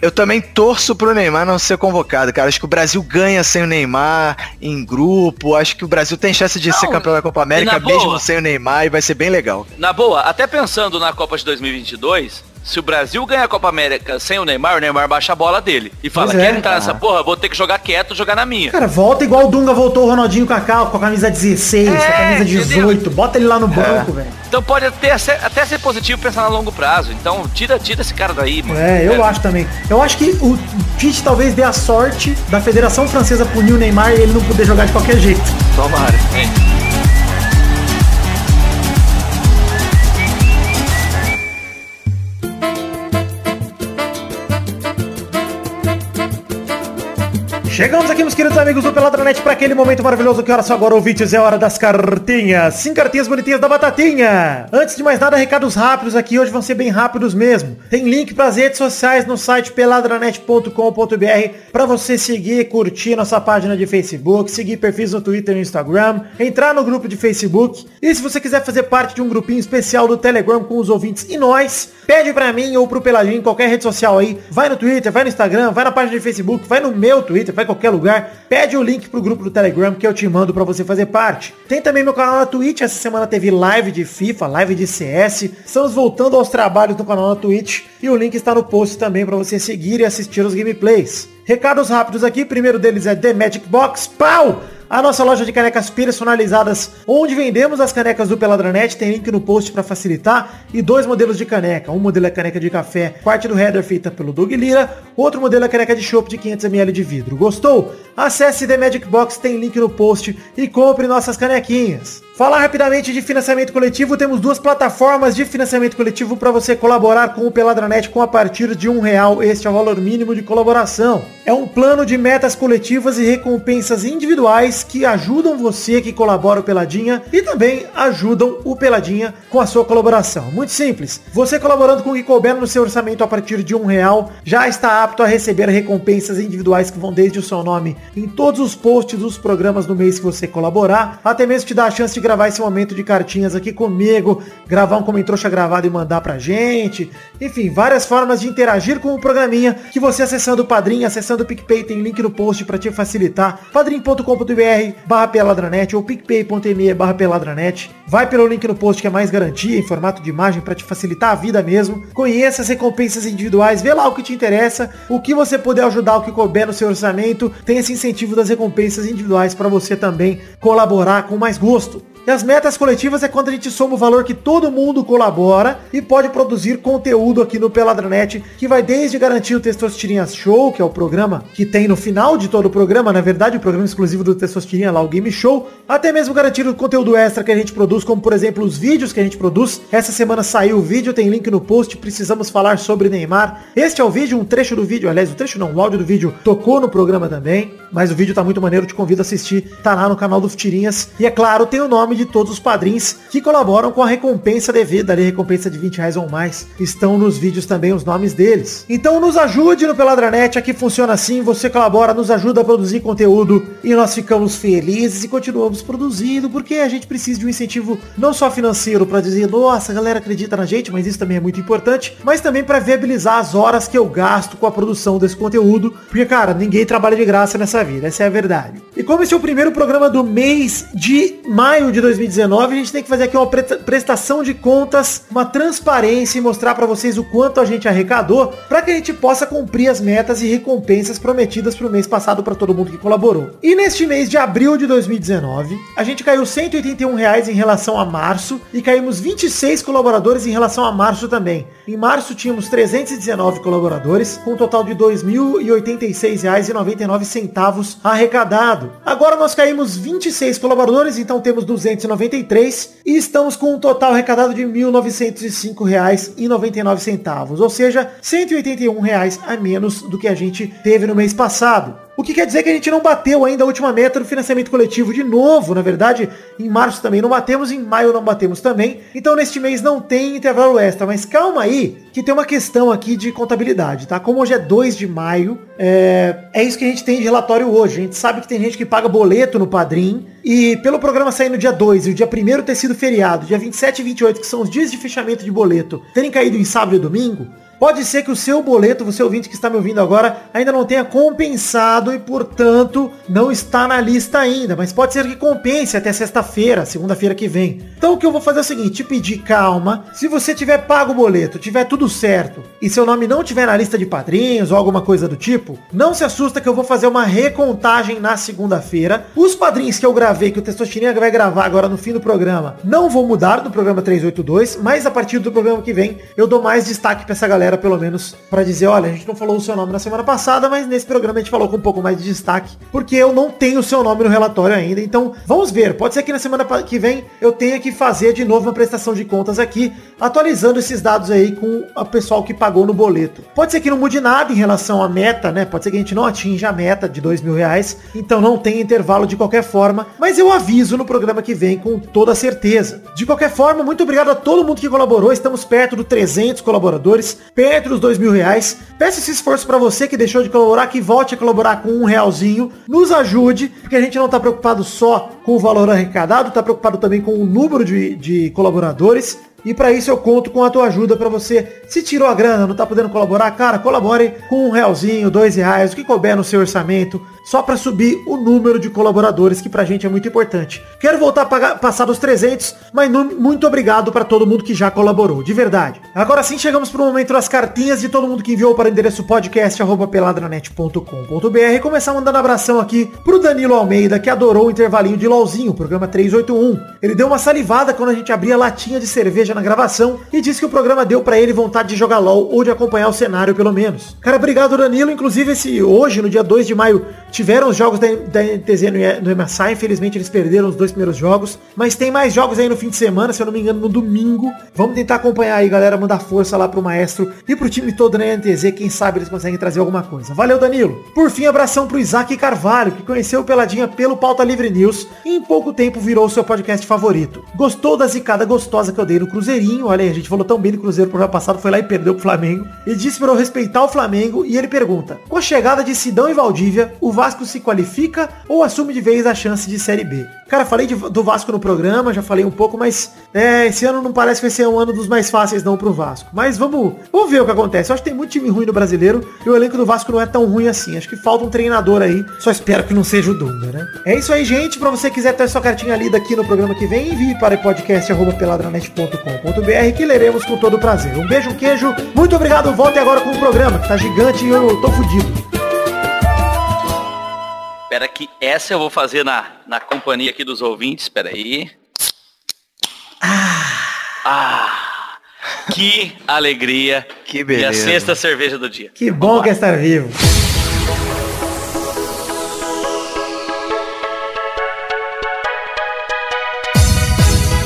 Eu também torço pro Neymar não ser convocado, cara. Acho que o Brasil ganha sem o Neymar em grupo. Acho que o Brasil tem chance de Não, ser campeão da Copa América na boa. mesmo sem o Neymar e vai ser bem legal. Na boa, até pensando na Copa de 2022, se o Brasil ganhar a Copa América sem o Neymar, o Neymar baixa a bola dele. E fala, Pois é, entrar cara. nessa porra, vou ter que jogar quieto, jogar na minha. Cara, volta igual o Dunga voltou o Ronaldinho com a, cal- com a camisa 16, com a É, camisa 18. Bota ele lá no banco, velho. Então pode até ser, até ser positivo pensar a longo prazo. Então tira, tira esse cara daí, mano. É, eu acho também. Eu acho que o Tite talvez dê a sorte da Federação Francesa punir o Neymar e ele não poder jogar de qualquer jeito. Tomara. Chegamos aqui, meus queridos amigos do Peladranet, para aquele momento maravilhoso que hora só agora, ouvintes, é hora das cartinhas. Sim, cartinhas bonitinhas da Batatinha. Antes de mais nada, recados rápidos aqui, hoje vão ser bem rápidos mesmo. Tem link para as redes sociais no site peladranet.com.br para você seguir, curtir nossa página de Facebook, seguir perfis no Twitter e no Instagram, entrar no grupo de Facebook. E se você quiser fazer parte de um grupinho especial do Telegram com os ouvintes e nós, pede pra mim ou pro Peladinho em qualquer rede social aí. Vai no Twitter, vai no Instagram, vai na página de Facebook, vai no meu Twitter, vai qualquer lugar. Pede o link pro grupo do Telegram que eu te mando pra você fazer parte. Tem também meu canal na Twitch. Essa semana teve live de FIFA, live de CS. Estamos voltando aos trabalhos no canal na Twitch. E o link está no post também pra você seguir e assistir os gameplays. Recados rápidos aqui. Primeiro deles é The Magic Box. Pau! A nossa loja de canecas personalizadas, onde vendemos as canecas do Peladranet, tem link no post para facilitar, e dois modelos de caneca. Um modelo é caneca de café, parte do header feita pelo Doug Lira, outro modelo é caneca de chopp de 500ml de vidro. Gostou? Acesse The Magic Box, tem link no post e compre nossas canequinhas. Falar rapidamente de financiamento coletivo, temos duas plataformas de financiamento coletivo para você colaborar com o Peladranet com a partir de um real. Este é o valor mínimo de colaboração. É um plano de metas coletivas e recompensas individuais que ajudam você que colabora o Peladinha e também ajudam o Peladinha com a sua colaboração. Muito simples. Você colaborando com o que couber no seu orçamento a partir de um real já está apto a receber recompensas individuais que vão desde o seu nome em todos os posts dos programas no mês que você colaborar, até mesmo te dar a chance de gravar esse momento de cartinhas aqui comigo, gravar um comentrouxa gravado e mandar pra gente. Enfim, várias formas de interagir com o programinha que você acessando o Padrim, acessando o PicPay, tem link no post pra te facilitar. padrim.com.br barra peladranet ou picpay.me barra peladranet. Vai pelo link no post que é mais garantia em formato de imagem pra te facilitar a vida mesmo. Conheça as recompensas individuais, vê lá o que te interessa, o que você puder ajudar, o que couber no seu orçamento. Tem esse incentivo das recompensas individuais para você também colaborar com mais gosto. E as metas coletivas é quando a gente soma o valor que todo mundo colabora e pode produzir conteúdo aqui no Peladranet, que vai desde garantir o Testosterinhas Show, que é o programa que tem no final de todo o programa, na verdade, o programa exclusivo do Testosterinha lá, o Game Show, até mesmo garantir o conteúdo extra que a gente produz, como por exemplo os vídeos que a gente produz. Essa semana saiu o vídeo, tem link no post, precisamos falar sobre Neymar. Este é o vídeo, um trecho do vídeo, aliás, o trecho não, o áudio do vídeo tocou no programa também, mas o vídeo tá muito maneiro, te convido a assistir, tá lá no canal do Tirinhas. E é claro, tem o nome de todos os padrinhos que colaboram com a recompensa devida ali, recompensa de 20 reais ou mais. Estão nos vídeos também os nomes deles. Então nos ajude no Peladranet, aqui funciona assim, você colabora, nos ajuda a produzir conteúdo e nós ficamos felizes e continuamos produzindo, porque a gente precisa de um incentivo não só financeiro para dizer, nossa, a galera acredita na gente, mas isso também é muito importante, mas também para viabilizar as horas que eu gasto com a produção desse conteúdo, porque cara, ninguém trabalha de graça nessa vida, essa é a verdade. E como esse é o primeiro programa do mês de maio de 2019, a gente tem que fazer aqui uma pre- prestação de contas, uma transparência e mostrar pra vocês o quanto a gente arrecadou, pra que a gente possa cumprir as metas e recompensas prometidas pro mês passado pra todo mundo que colaborou. E neste mês de abril de 2019, a gente caiu 181 reais em relação a março e caímos 26 colaboradores em relação a março também. Em março tínhamos 319 colaboradores, com um total de R$ 2.086,99 arrecadado. Agora nós caímos 26 colaboradores, então temos 293 e estamos com um total arrecadado de R$ 1.905,99, ou seja, 181 reais a menos do que a gente teve no mês passado. O que quer dizer que a gente não bateu ainda a última meta do financiamento coletivo de novo. Na verdade, em março também não batemos, em maio não batemos também. Então neste mês não tem intervalo extra. Mas calma aí, que tem uma questão aqui de contabilidade, tá? Como hoje é 2 de maio, é, é isso que a gente tem de relatório hoje. A gente sabe que tem gente que paga boleto no Padrim. E pelo programa sair no dia 2 e o dia 1 ter sido feriado, dia 27 e 28, que são os dias de fechamento de boleto, terem caído em sábado e domingo, Pode ser que o seu boleto, você ouvinte que está me ouvindo agora, ainda não tenha compensado e, portanto, não está na lista ainda. Mas pode ser que compense até sexta-feira, segunda-feira que vem. Então o que eu vou fazer é o seguinte, te pedir calma. Se você tiver pago o boleto, tiver tudo certo, e seu nome não tiver na lista de padrinhos ou alguma coisa do tipo, não se assusta que eu vou fazer uma recontagem na segunda-feira. Os padrinhos que eu gravei, que o Testosterinha vai gravar agora no fim do programa, não vou mudar do programa 382, mas a partir do programa que vem, eu dou mais destaque pra essa galera pelo menos, pra dizer, olha, a gente não falou o seu nome na semana passada, mas nesse programa a gente falou com um pouco mais de destaque, porque eu não tenho o seu nome no relatório ainda. Então, vamos ver. Pode ser que na semana que vem eu tenha que fazer de novo uma prestação de contas aqui, atualizando esses dados aí com o pessoal que pagou no boleto. Pode ser que não mude nada em relação à meta, né? Pode ser que a gente não atinja a meta de dois mil reais, então não tem intervalo de qualquer forma, mas eu aviso no programa que vem com toda certeza. De qualquer forma, muito obrigado a todo mundo que colaborou, estamos perto do 300 colaboradores, perto dos dois mil reais. Peço esse esforço para você que deixou de colaborar, que volte a colaborar com um realzinho, nos ajude, porque a gente não tá preocupado só com o valor arrecadado, tá preocupado também com o número de, de colaboradores. E para isso eu conto com a tua ajuda para você. Se tirou a grana, não tá podendo colaborar, cara, colabore com um realzinho, dois reais, o que couber no seu orçamento, só para subir o número de colaboradores, que pra gente é muito importante. Quero voltar a pagar, passar dos 300, mas muito obrigado para todo mundo que já colaborou, de verdade. Agora sim chegamos pro momento das cartinhas de todo mundo que enviou para o endereço podcast@peladranet.com.br e começar mandando abração aqui pro Danilo Almeida, que adorou o intervalinho de LOLzinho, programa 381. Ele deu uma salivada quando a gente abria a latinha de cerveja na gravação e disse que o programa deu pra ele vontade de jogar LOL ou de acompanhar o cenário pelo menos. Cara, obrigado Danilo. Inclusive esse hoje, no dia 2 de maio, tiveram os jogos da, da NTZ no, no MSI. Infelizmente eles perderam os dois primeiros jogos. Mas tem mais jogos aí no fim de semana, se eu não me engano, no domingo. Vamos tentar acompanhar aí, galera. Mandar força lá pro maestro e pro time todo da NTZ. Quem sabe eles conseguem trazer alguma coisa. Valeu, Danilo. Por fim, abração pro Isaac Carvalho, que conheceu o Peladinha pelo Pauta Livre News e em pouco tempo virou seu podcast favorito. Gostou da zicada gostosa que eu dei no Cruzeirinho? Olha aí, a gente falou tão bem do Cruzeiro pro ano passado, foi lá e perdeu pro Flamengo. Ele disse para eu respeitar o Flamengo e ele pergunta: Com a chegada de Sidão e Valdívia, o Vasco se qualifica ou assume de vez a chance de Série B? Cara, falei de- do Vasco no programa, já falei um pouco, mas é, esse ano não parece que vai ser um ano dos mais fáceis não pro Vasco. Mas vamos, vamos ver o que acontece. Eu acho que tem muito time ruim no brasileiro e o elenco do Vasco não é tão ruim assim. Acho que falta um treinador aí. Só espero que não seja o Dunga, né? É isso aí, gente. Pra você quiser ter sua cartinha lida aqui no programa que vem, envie para podcast.peladranet.com.br que leremos com todo prazer. Um beijo, um queijo. Muito obrigado. Volte agora com o programa, que tá gigante e eu tô fudido. Espera que essa eu vou fazer na, na companhia aqui dos ouvintes. Espera aí. Ah! Que alegria. Que E a beleza. sexta cerveja do dia. Que bom que é estar vivo.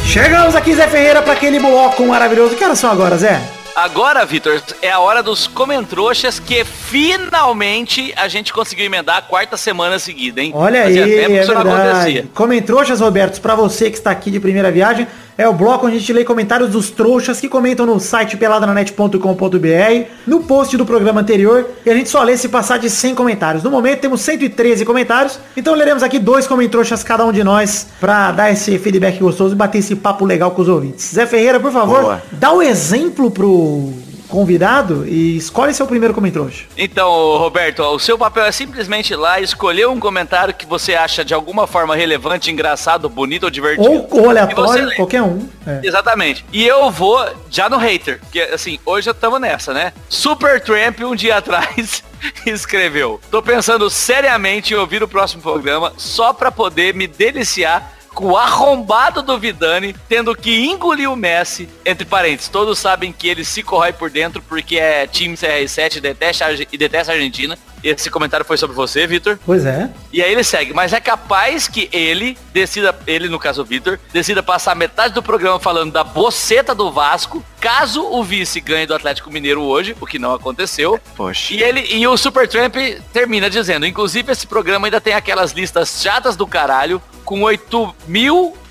Chegamos aqui, Zé Ferreira, para aquele bloco maravilhoso. Que horas são agora, Zé? Agora, Vitor, é a hora dos comentrouxas que finalmente a gente conseguiu emendar a quarta semana seguida, hein? Olha Fazia aí, tempo que é isso não acontecia. Comentroxas, Roberto, para você que está aqui de primeira viagem, é o bloco onde a gente lê comentários dos trouxas que comentam no site peladranet.com.br, no post do programa anterior, e a gente só lê se passar de 100 comentários. No momento temos 113 comentários, então leremos aqui dois comentroxas cada um de nós para dar esse feedback gostoso e bater esse papo legal com os ouvintes. Zé Ferreira, por favor, Boa. dá o exemplo pro convidado e escolhe seu primeiro comentrouxa. Então, Roberto, o seu papel é simplesmente ir lá escolher um comentário que você acha de alguma forma relevante, engraçado, bonito ou divertido. Ou, ou E aleatório, qualquer um. É. Exatamente. E eu vou já no hater, porque assim, hoje já estamos nessa, né? Super Tramp um dia atrás escreveu: "Tô pensando seriamente em ouvir o próximo programa só pra poder me deliciar o arrombado do Vidani tendo que engolir o Messi, entre parênteses, todos sabem que ele se corrói por dentro porque é time CR7 e detesta, e detesta a Argentina. Esse comentário foi sobre você, Vitor. Pois é. E aí ele segue, mas é capaz que ele decida, ele no caso o Vitor, decida passar metade do programa falando da boceta do Vasco, caso o vice ganhe do Atlético Mineiro hoje, o que não aconteceu. Poxa. E ele e o Supertramp termina dizendo, inclusive esse programa ainda tem aquelas listas chatas do caralho com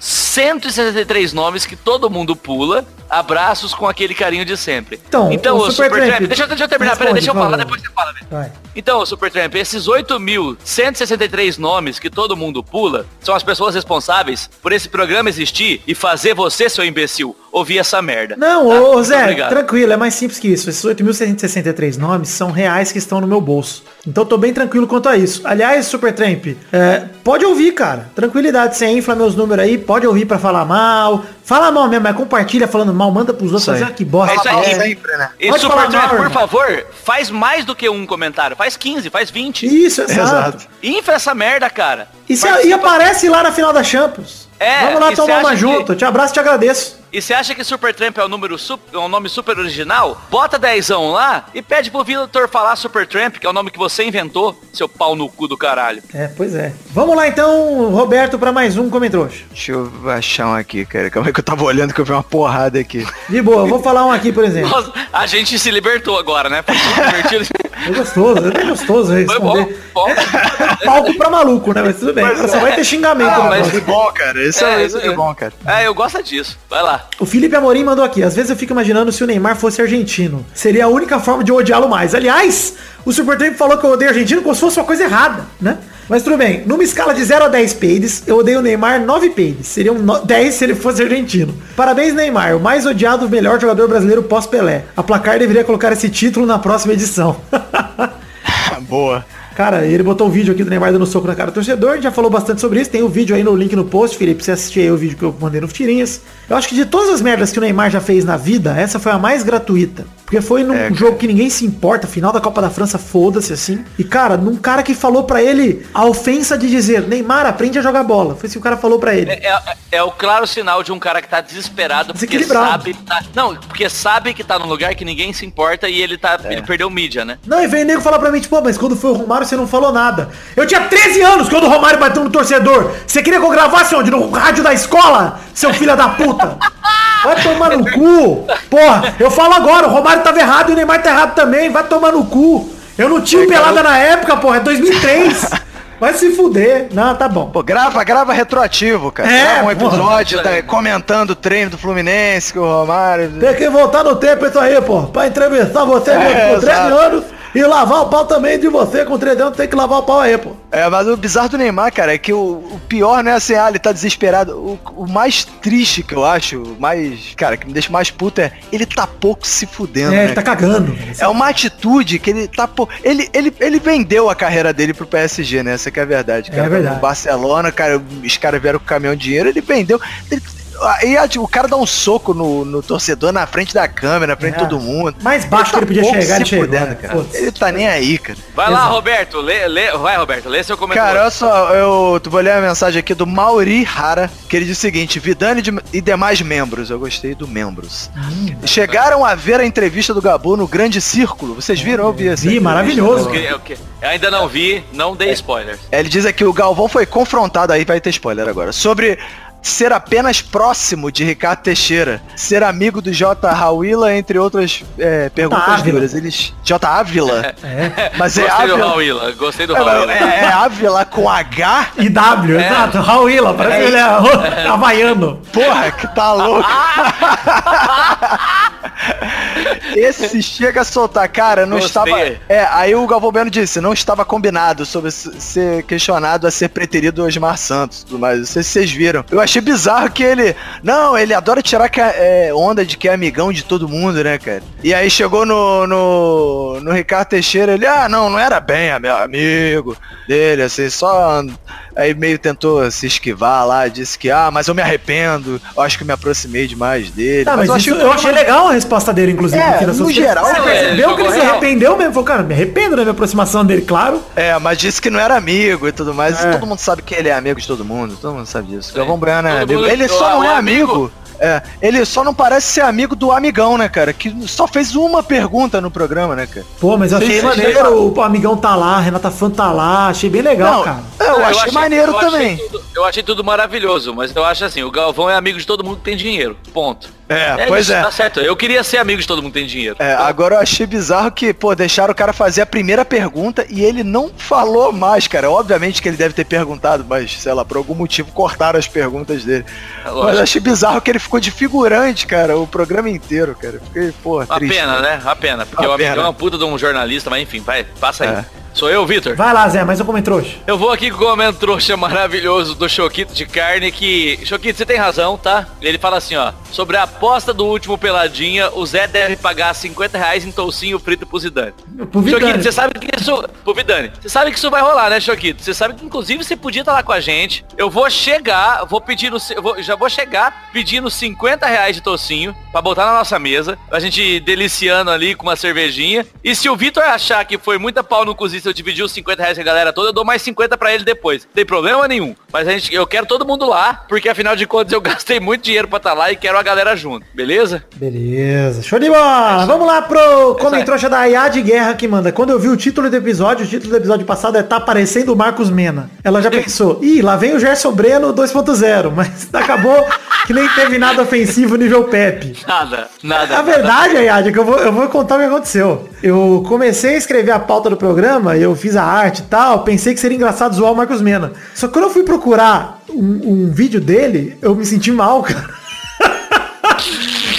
8.163 nomes que todo mundo pula. Abraços com aquele carinho de sempre. Então, o o Supertramp- Supertramp, deixa, eu- deixa eu terminar, Responde, deixa eu falar, depois você fala, velho. Então, Supertramp, esses 8.163 nomes que todo mundo pula são as pessoas responsáveis por esse programa existir e fazer você, seu imbecil, ouvir essa merda. Não, Tá? ô Zé, obrigado. tranquilo, é mais simples que isso. Esses 8.663 nomes são reais que estão no meu bolso. Então tô bem tranquilo quanto a isso. Aliás, Supertramp, é, pode ouvir, cara. Tranquilidade, você infla meus números aí, pode ouvir pra falar mal. Fala mal mesmo, mas compartilha falando mal, manda pros outros fazer ah, que bosta. É isso aí. É. Sempre, né? E Pode falar Supertramp, mal, por irmão. favor, faz mais do que um comentário. Faz 15, faz 20. Isso, exato. Exato. Infla essa merda, cara. E, se, e aparece lá na final da Champions. É, Vamos lá tomar uma junto. que- Te abraço e te agradeço. E você acha que Supertramp é um, número é um nome super original? Bota dezão lá e pede pro Vitor falar Supertramp, que é o nome que você inventou, seu pau no cu do caralho. É, pois é. Vamos lá então, Roberto, pra mais um Comentrouxa. Deixa eu achar um aqui, cara. Calma aí que eu tava olhando que eu vi uma porrada aqui. De boa, eu vou falar um aqui, por exemplo. Nossa, a gente se libertou agora, né? Foi divertido. É gostoso, é gostoso Foi bom, responder. bom. Palco pra maluco, né? Mas tudo bem. Agora só vai ter xingamento. Ah, mas- é bom, cara. Isso é, isso é bom, cara. É, eu gosto disso. Vai lá. O Felipe Amorim mandou aqui. Às vezes eu fico imaginando se o Neymar fosse argentino. Seria a única forma de odiá-lo mais. Aliás, o Supertramp falou que eu odeio argentino como se fosse uma coisa errada, né? Mas tudo bem. Numa escala de 0 a 10 peides, eu odeio o Neymar 9 peides. Seriam no- 10 se ele fosse argentino. Parabéns, Neymar. O mais odiado, melhor jogador brasileiro pós-Pelé. A Placar deveria colocar esse título na próxima edição. Boa. Cara, ele botou o vídeo aqui do Neymar dando soco na cara do torcedor, a gente já falou bastante sobre isso, tem o vídeo aí no link no post, Felipe, você assistir aí o vídeo que eu mandei no Tirinhas. Eu acho que de todas as merdas que o Neymar já fez na vida, essa foi a mais gratuita. Porque foi num É, jogo que ninguém se importa, final da Copa da França, foda-se assim. E cara, num cara que falou pra ele a ofensa de dizer, Neymar, aprende a jogar bola. Foi isso que o cara falou pra ele. É, é- é o claro sinal de um cara que tá desesperado porque Desequilibrado. sabe. Tá, não, porque sabe que tá num lugar que ninguém se importa e ele tá. É. Ele perdeu mídia, né? Não, e veio nego falar pra mim, tipo, "Pô, mas quando foi o Romário você não falou nada. Eu tinha 13 anos quando o Romário bateu no torcedor. Você queria que eu gravasse onde? No rádio da escola, seu filho da puta? Vai tomar no cu. Porra, eu falo agora, o Romário tava errado e o Neymar tá errado também. Vai tomar no cu. Eu não tinha pelada na época, porra, é 2003. Vai se fuder. Não, tá bom. Pô, grava, grava retroativo, cara. É, grava um episódio tá, comentando o treino do Fluminense, que o Romário. Tem que voltar no tempo isso aí, pô. Pra entrevistar você É, com 13 exato. anos e lavar o pau também de você com 13 anos. Tem que lavar o pau aí, pô. É, mas o bizarro do Neymar, cara, é que o, o pior não é assim, ah, ele tá desesperado. O, o mais triste que eu acho, o mais, cara, que me deixa mais puto é ele tá pouco se fudendo, É, né? ele tá cagando. É uma atitude que ele tá pô, ele, ele, ele vendeu a carreira dele pro PSG, né? Essa que é a verdade. É Cara, verdade. No Barcelona, cara, os caras vieram com o caminhão de dinheiro, ele vendeu. Ele, aí a- o cara dá um soco no, no torcedor na frente da câmera, na frente É. de todo mundo. Mais baixo que ele podia chegar, ele se chegou, fudendo, né? cara. Foda-se. Ele tá nem aí, cara. Vai lá, Exato. Roberto. Lê, lê, vai, Roberto. Lê seu comentário. Cara, olha só, eu tu vou ler a mensagem aqui do Mauri Hara, que ele diz o seguinte, Vidani de- e demais membros, eu gostei do membros. Chegaram a ver a entrevista do Gabu no Grande Círculo, vocês viram? Eu vi essa Vi, maravilhoso. Eu, eu que- eu ainda não vi, não dei spoilers. Ele diz aqui, o Galvão foi confrontado, aí vai ter spoiler agora, sobre ser apenas próximo de Ricardo Teixeira, ser amigo do J. Rauila, entre outras é, perguntas duras. Eles... J. Ávila? É. Mas é Gostei do Ávila... Raul Gostei do É, Raul é, é Ávila com H? E W, exato. Raul Ila, parece que ele é havaiano. Porra, que tá louco. Esse chega a soltar, cara, não Gostei. estava. É, aí o Galvão Bueno disse, não estava combinado sobre ser questionado a ser preterido Osmar Santos tudo mais. Não sei se vocês viram. Eu achei bizarro que ele. Não, ele adora tirar é, onda de que é amigão de todo mundo, né, cara? E aí chegou no, no, no Ricardo Teixeira, ele, ah, não, não era bem meu amigo dele, assim, só. Aí meio tentou se esquivar lá, disse que, ah, mas eu me arrependo, eu acho que eu me aproximei demais dele. Tá, mas, eu isso, achei eu achei legal a resposta dele, inclusive. É, no geral, Você é, percebeu que ele se arrependeu mesmo? Falou, cara, me arrependo da minha aproximação dele, claro. É, mas disse que não era amigo e tudo mais. É. E todo mundo sabe que ele é amigo de todo mundo. Todo mundo sabe disso. Galvão Bueno é Todo amigo. mundo- Ele só não é amigo- amigo. É, ele só não parece ser amigo do amigão, né, cara? Que só fez uma pergunta no programa, né, cara? Pô, mas eu achei sim, maneiro, o amigão tá lá, a Renata Fã tá lá, achei bem legal, não, cara. é, eu, achei, maneiro eu achei também. tudo- eu achei tudo maravilhoso, mas eu acho assim, o Galvão é amigo de todo mundo que tem dinheiro. Ponto. É, pois isso, é. Tá certo. Eu queria ser amigo de todo mundo que tem dinheiro. É, agora eu achei bizarro que, pô, deixaram o cara fazer a primeira pergunta e ele não falou mais, cara. Obviamente que ele deve ter perguntado, mas, sei lá, por algum motivo cortaram as perguntas dele. É Mas eu achei bizarro que ele ficou de figurante, cara, o programa inteiro, cara. Fiquei, pô, triste. pena, né? Uma pena. Porque Uma o amigão pena. é uma puta de um jornalista, mas enfim, vai, passa aí. É. Sou eu, Vitor? Vai lá, Zé, mais um comentário. Eu vou aqui com o comentário trouxa maravilhoso do Choquito de carne que... Choquito, você tem razão, tá? Ele fala assim, ó. Sobre a aposta do último Peladinha, o Zé deve pagar 50 reais em toucinho frito pro Zidane. Pro Vidani. Choquito, você sabe que isso... Pro Vidani. Você sabe que isso vai rolar, né, Choquito? Você sabe que, inclusive, você podia estar lá com a gente. Eu vou chegar, vou pedir eu vou- já vou chegar pedindo 50 reais de toucinho pra botar na nossa mesa. A gente deliciando ali com uma cervejinha. E se o Vitor achar que foi muita pau no cozinho se eu dividir os 50 reais com a galera toda, eu dou mais 50 pra ele depois. Não tem problema nenhum. Mas a gente, eu quero todo mundo lá, porque afinal de contas eu gastei muito dinheiro pra estar lá e quero a galera junto. Beleza? Beleza, show de bola! Vamos lá pro comentário da Ayad Guerra que manda. Quando eu vi o título do episódio, o título do episódio passado é Tá parecendo o Marcos Mena. Ela já pensou, ih, lá vem o Gerson Breno 2.0, mas acabou que nem teve nada ofensivo nível Pepe. Nada, nada. A verdade, Ayad, é que eu vou, eu vou contar o que aconteceu. Eu comecei a escrever a pauta do programa, eu fiz a arte e tal, pensei que seria engraçado zoar o Marcos Mena. Só que quando eu fui procurar um, um vídeo dele, eu me senti mal, cara.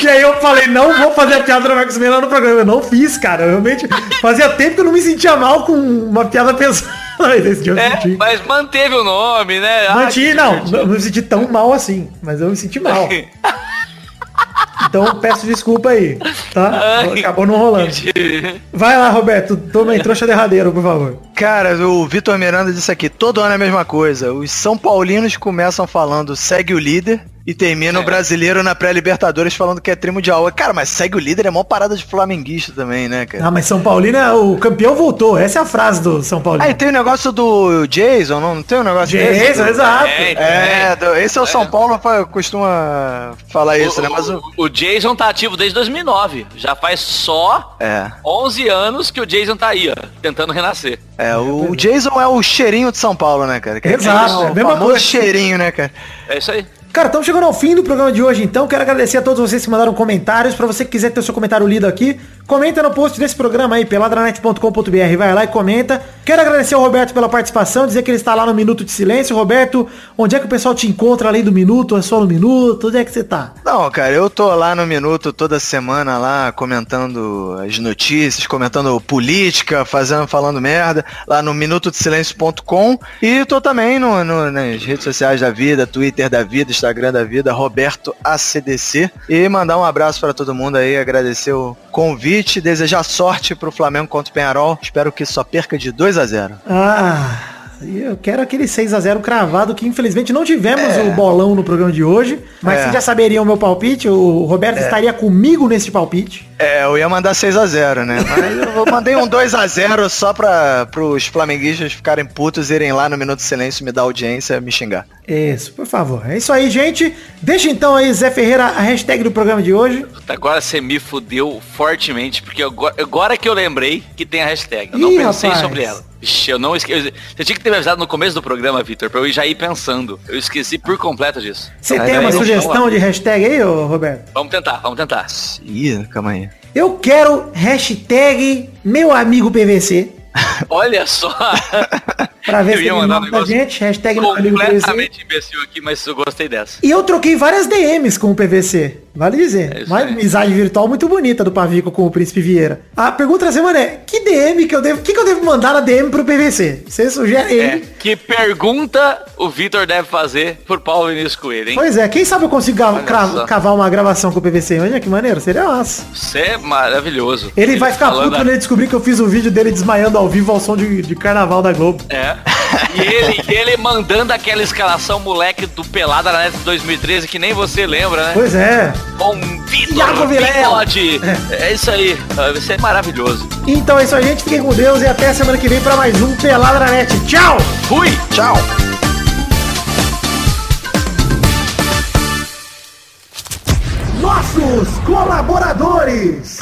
E aí eu falei, não vou fazer a piada do Marcos Mena no programa. Eu não fiz, cara. Eu realmente fazia tempo que eu não me sentia mal com uma piada pesada. É, mas manteve o nome, né? Ah, Manti, que não, divertido. não me senti tão mal assim, mas eu me senti mal. Então peço desculpa aí, tá? Ai. Acabou não rolando. Vai lá, Roberto, toma aí, trouxa derradeiro, por favor. Cara, o Vitor Miranda disse aqui, todo ano é a mesma coisa. Os São Paulinos começam falando segue o líder e termina o É. brasileiro na pré-libertadores falando que é trimundial. Cara, mas segue o líder é mó parada de flamenguista também, né, cara? Ah, mas São Paulino, é- o campeão voltou. Essa é a frase do São Paulino. Aí tem o negócio do Jason, não, não tem um negócio desse? Jason, exato. É, É, do- esse é o São Paulo, costuma falar isso, né? Mas o... o, o Jason tá ativo desde 2009. Já faz só É, 11 anos que o Jason tá aí, ó, tentando renascer. é, o Jason é o cheirinho de São Paulo, né, cara? Que é Exato, o é a mesma famoso coisa. cheirinho, né, cara? É isso aí. Cara, estamos chegando ao fim do programa de hoje, então. Quero agradecer a todos vocês que mandaram comentários. Pra você que quiser ter o seu comentário lido aqui, comenta no post desse programa aí, peladranet.com.br. Vai lá e comenta. Quero agradecer ao Roberto pela participação, dizer que ele está lá no Minuto de Silêncio. Roberto, onde é que o pessoal te encontra além do Minuto? É só no Minuto? Onde é que você tá? Não, cara, eu tô lá no Minuto toda semana lá comentando as notícias, comentando política, fazendo, falando merda, lá no minutodesilencio.com e tô também no, no- nas redes sociais da vida, Twitter da vida, Instagram da vida, Roberto ACDC e mandar um abraço pra todo mundo aí, agradecer o convite, desejar sorte pro Flamengo contra o Penharol, espero que só perca de 2 a 0 Ah, eu quero aquele 6 a 0 cravado que infelizmente não tivemos o bolão no programa de hoje. Mas É. vocês já saberiam o meu palpite. O Roberto estaria comigo nesse palpite. É, eu ia mandar 6 a 0 né? Mas eu mandei um 2 a 0 só pra pros flamenguistas ficarem putos, irem lá no Minuto de Silêncio, me dar audiência, me xingar. Isso, por favor. É isso aí, gente. Deixa então aí, Zé Ferreira, a hashtag do programa de hoje. Agora você me fudeu fortemente, porque agora, agora que eu lembrei que tem a hashtag. Eu não Ih, pensei rapaz. sobre ela. Ixi, eu não esqueci. Você tinha que ter me avisado no começo do programa, Vitor, pra eu já ir pensando. Eu esqueci por completo disso. Você tem uma sugestão de hashtag aí, ô Roberto? Vamos tentar, vamos tentar. Ih, calma aí. Eu quero hashtag meu amigo PVC. Olha só. Pra ver Eu se ia ele mandar um negócio gente. Hashtag completamente imbecil aqui, mas eu gostei dessa. E eu troquei várias DMs com o PVC. Vale dizer. É Uma amizade virtual muito bonita do Pavico com o Príncipe Vieira. A pergunta da semana é, que DM que eu devo... que, que eu devo mandar na DM pro PVC? Você sugere É, que pergunta o Vitor deve fazer por Paulo Vinícius Coelho, hein? Pois é, quem sabe eu consigo cavar uma gravação com o PVC. Olha que maneiro, seria massa. Você é maravilhoso. Ele, vai ficar puto quando ele descobrir que eu fiz um vídeo dele desmaiando ao vivo ao som de, de carnaval da Globo. É. E ele, ele mandando aquela escalação moleque do Pelada na Net 2013 que nem você lembra, né? Pois é. Com Vitor. Bigode. É isso aí. Vai ser maravilhoso. Então é isso aí, gente. Fiquem com Deus e até semana que vem pra mais um Pelada na Net. Tchau! Fui! Tchau. Nossos colaboradores!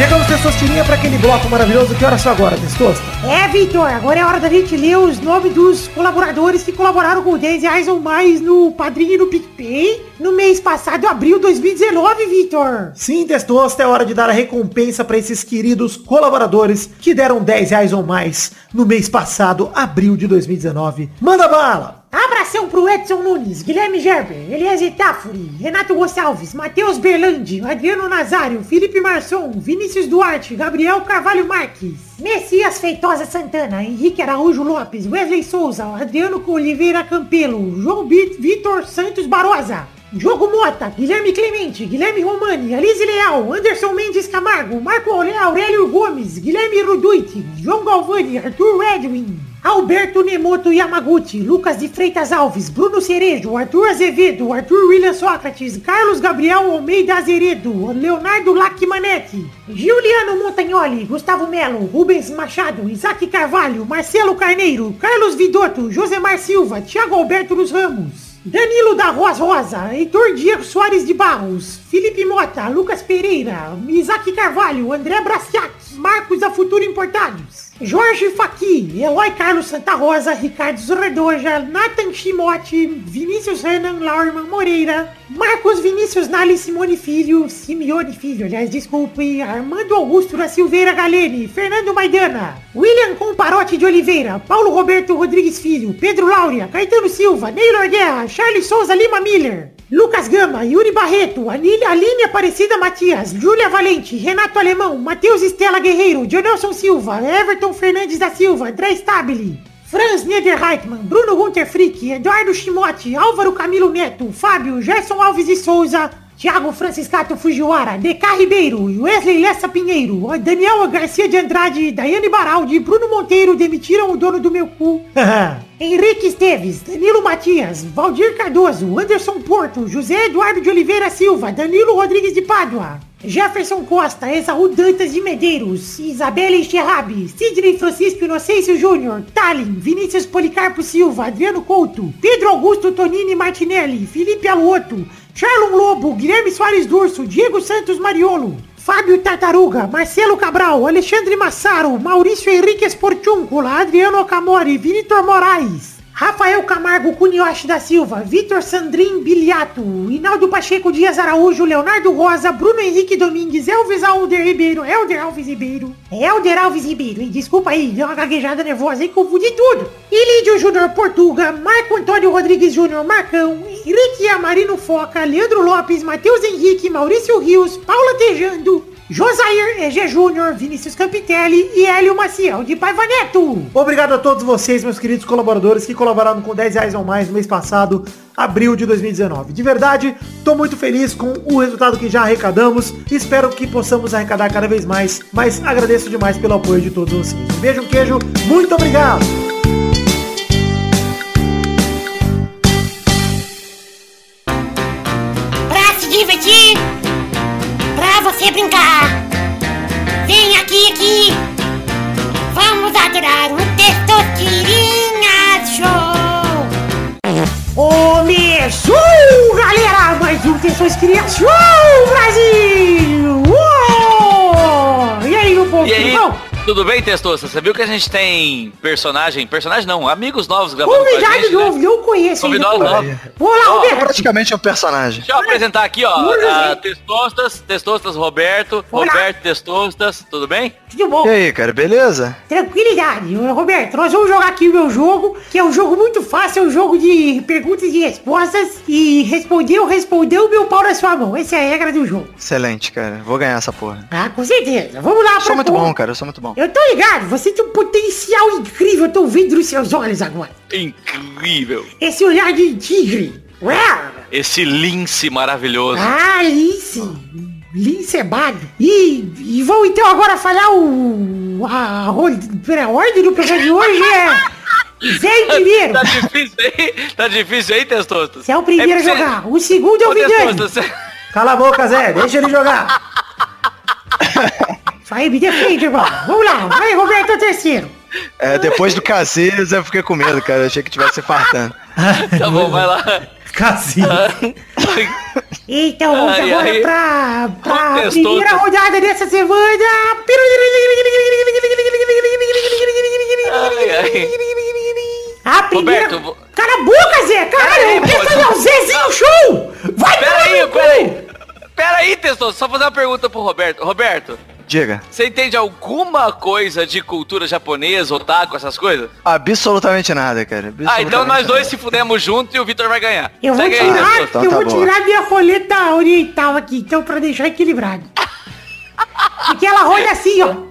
Chegamos, Testosterinha, para aquele bloco maravilhoso. Que horas são agora, Testosta? É, Vitor, agora é hora da gente ler os nomes dos colaboradores que colaboraram com 10 reais ou mais no Padrinho e no PicPay no mês passado, abril de 2019, Vitor. Sim, Testosta, é hora de dar a recompensa para esses queridos colaboradores que deram 10 reais ou mais no mês passado, abril de 2019. Manda bala! Abração pro Edson Nunes, Guilherme Gerber, Eliezer Tafuri, Renato Gonçalves, Matheus Berlandi, Adriano Nazário, Felipe Marçom, Vinícius Duarte, Gabriel Carvalho Marques, Messias Feitosa Santana, Henrique Araújo Lopes, Wesley Souza, Adriano Oliveira Campelo, João Vitor Santos Barosa, Diogo Mota, Guilherme Clemente, Guilherme Romani, Alice Leal, Anderson Mendes Camargo, Marco Aurélio Gomes, Guilherme Ruduit, João Galvani, Arthur Redwin, Alberto Nemoto Yamaguchi, Lucas de Freitas Alves, Bruno Cerejo, Arthur Azevedo, Arthur William Sócrates, Carlos Gabriel Almeida Azeredo, Leonardo Lacmanetti, Giuliano Montagnoli, Gustavo Melo, Rubens Machado, Isaac Carvalho, Marcelo Carneiro, Carlos Vidotto, Josemar Silva, Thiago Alberto dos Ramos, Danilo da Roas Rosa, Heitor Diego Soares de Barros, Felipe Mota, Lucas Pereira, Isaac Carvalho, André Braciac, Marcos da Futuro Importados, Jorge Faqui, Eloy Carlos Santa Rosa, Ricardo Zorredoja, Nathan Chimote, Vinícius Renan Laurman Moreira, Marcos Vinícius Nali Simone Filho, Simeone Filho, aliás, desculpe, Armando Augusto da Silveira Galene, Fernando Maidana, William Comparote de Oliveira, Paulo Roberto Rodrigues Filho, Pedro Laura, Caetano Silva, Neylor Guerra, Charles Souza Lima Miller, Lucas Gama, Yuri Barreto, Anília, Aline Aparecida Matias, Júlia Valente, Renato Alemão, Matheus Estela Guerreiro, Jonelson Silva, Everton Fernandes da Silva, André Stabile, Franz Niederreitmann, Bruno Gunter Frick, Eduardo Chimote, Álvaro Camilo Neto, Fábio, Gerson Alves de Souza, Thiago Franciscato Fujiwara, DK Ribeiro, Wesley Lessa Pinheiro, Daniel Garcia de Andrade, Daiane Baraldi, Bruno Monteiro demitiram o dono do meu cu. Henrique Esteves, Danilo Matias, Valdir Cardoso, Anderson Porto, José Eduardo de Oliveira Silva, Danilo Rodrigues de Pádua, Jefferson Costa, Esaú Dantas de Medeiros, Isabela Xerrabi, Sidney Francisco Inocêncio Júnior, Tallin, Vinícius Policarpo Silva, Adriano Couto, Pedro Augusto Tonini Martinelli, Felipe Aluoto, Charlon Lobo, Guilherme Soares Durso, Diego Santos Mariolo, Fábio Tartaruga, Marcelo Cabral, Alexandre Massaro, Maurício Henrique Esportúncula, Adriano Okamori, Vitor Moraes, Rafael Camargo Cunioche da Silva, Vitor Sandrin Biliato, Hinaldo Pacheco Dias Araújo, Leonardo Rosa, Bruno Henrique Domingues, Elvis Alder Ribeiro, Elder Alves Ribeiro, Elder Alves Ribeiro, hein? desculpa aí, deu uma gaguejada nervosa aí, confundi tudo. Ilídio Júnior Portuga, Marco Antônio Rodrigues Júnior Marcão, Henrique Amarino Foca, Leandro Lopes, Matheus Henrique, Maurício Rios, Paula Tejando, Josair EG Júnior, Vinícius Campitelli e Hélio Maciel de Paiva Neto. Obrigado a todos vocês, meus queridos colaboradores, que colaboraram com 10 reais ou mais no mês passado, abril de 2019. De verdade, tô muito feliz com o resultado que já arrecadamos. Espero que possamos arrecadar cada vez mais, mas agradeço demais pelo apoio de todos vocês. Um beijo, um queijo, muito obrigado! Você brincar. Vem aqui, aqui. Vamos adorar o Testosterinha Show. Começou, galera! Mais um Tensões Criação Brasil! Uou! E aí, meu povo, E aí, tudo bom? Tudo bem, Testosta? Você viu que a gente tem personagem, personagem não, amigos novos gravando com a Convidado gente, né? novo, não conheço ainda. Convidado novo. Vou lá, Ó, Roberto. Praticamente é um personagem. Deixa eu apresentar aqui, ó, a. Testostas, Testostas Roberto, Olá. Roberto Testostas, tudo bem? Tudo bom? E aí, cara, beleza? Tranquilidade. Roberto, nós vamos jogar aqui o meu jogo, que é um jogo muito fácil, é um jogo de perguntas e respostas. E respondeu, respondeu, meu pau na sua mão. Essa é a regra do jogo. Excelente, cara. Vou ganhar essa porra. Ah, com certeza. Vamos lá, Eu sou muito propor. bom, cara. Eu sou muito bom. Eu tô ligado, você tem um potencial incrível, eu tô vendo nos seus olhos agora. Incrível. Esse olhar de tigre. Uau! Esse lince maravilhoso. Ah, lince. Lince é bado. E, e vamos então agora falar o... A, a, a ordem do programa de hoje é... Zé em primeiro. Tá difícil aí? Tá difícil aí, Testostas? Você é o primeiro a porque- jogar. O segundo é o Vidani. Você- Cala a boca, Zé. Deixa ele jogar. Vai, me defende, irmão. Vamos lá. Vai, Roberto, é o terceiro. É, depois do Casilhas eu fiquei com medo, cara. Eu achei que tivesse fartando. Tá bom, vai lá. Casinho. Então, vamos Ai, agora ai. pra, pra Contestou, primeira rodada dessa semana. Ai, ai. A primeira... Roberto, Cala a boca, Zé! Caralho, Peraí, pensa pô. aí, é o Zezinho Show! Vai Pera tomar aí, no cu! pera aí. Pera aí, Testostas, só fazer uma pergunta pro Roberto. Roberto, Diga. você entende alguma coisa de cultura japonesa, otaku, essas coisas? Absolutamente nada, cara. Ah, então Absolutamente nós dois nada. se fudemos juntos e o Vitor vai ganhar. Eu vou tirar. Então eu tá vou tirar minha roleta oriental aqui, então, pra deixar equilibrado. Porque ela roda assim, ó.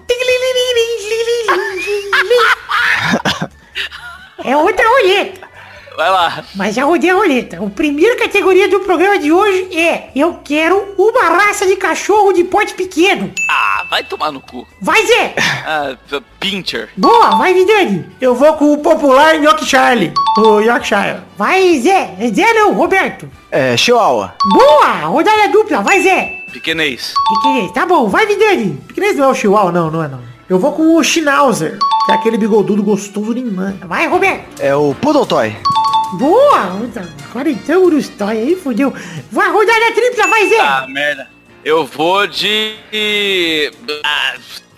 É outra roleta. Vai lá. Mas já rodei a roleta. A primeira categoria do programa de hoje é Eu quero uma raça de cachorro de porte pequeno. Ah, vai tomar no cu. Vai, Zé! Ah, Pincher. Boa, vai, Vidani! Eu vou com o popular Yorkshire. O Yorkshire. Vai, Zé! Zé não, Roberto! É, Chihuahua. Boa! Rodada dupla, vai, Zé! Pequenês. Pequenês, tá bom, vai, Vidani! Pequenês não é o Chihuahua, não, não é não. Eu vou com o Schnauzer, que é aquele bigodudo gostoso demais. Vai, Roberto! É o Poodle Toy. Boa! Agora então, Urustói, aí fodeu. Vai, rodada tripla, vai, Zé! Ah, merda. Eu vou de... Ah,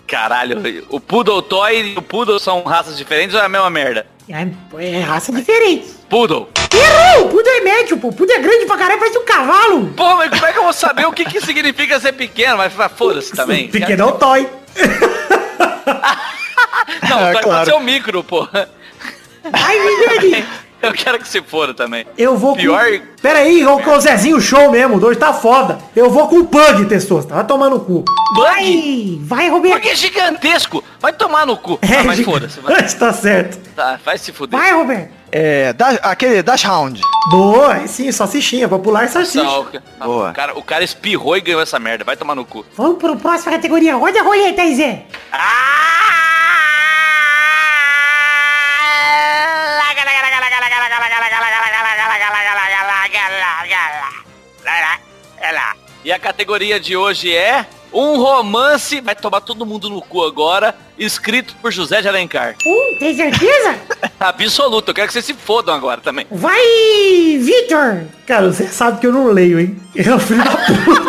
caralho. O Poodle Toy e o Poodle são raças diferentes ou é a mesma merda? É, é raça diferente. Poodle. Errou! O Pudo é médio, pô. O Pudo é grande pra caralho, parece um cavalo. Pô, mas como é que eu vou saber o que, que significa ser pequeno? Mas foda-se também. Pequeno é o Toy. Não, É, claro. pode ser um micro, pô. Vai, Vidani! Eu quero que se foda também. Eu vou Pior- com... Pera aí, vou com o Zezinho Show mesmo. O dois tá foda. Eu vou com o Pug, Testosta. Vai tomar no cu. Bug? Vai, vai, Roberto. Porque é gigantesco. Vai tomar no cu. ah, mas foda-se. vai. Mas tá certo. Tá, vai se fuder. Vai, Roberto. É, da, aquele Dash Hound. Boa, sim, salsichinha, popular salsicha. Não, o, Boa. o cara, o cara espirrou e ganhou essa merda. Vai tomar no cu. Vamos pro próxima categoria. Roda a roleta aí, Zé. E a categoria de hoje é um romance, vai tomar todo mundo no cu agora, escrito por José de Alencar. Um, tem certeza? Absoluto, eu quero que vocês se fodam agora também. Vai, Vitor. Cara, você sabe que eu não leio, hein? Eu filho da puta.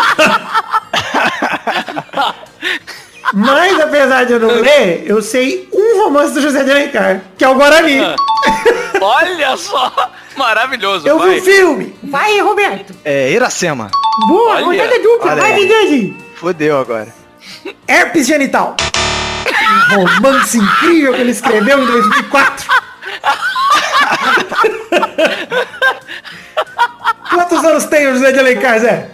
Mas apesar de eu não ler, eu sei um romance do José de Alencar, que é o Guarani. Olha só, maravilhoso, Eu vi o filme. Vai, Roberto. É, Iracema. Boa, Olha, rodada dupla. olha Vai, aí. Vidani. Fodeu agora. Herpes genital. Um romance incrível que ele escreveu em 2004. Quantos anos tem o José de Alencar, Zé?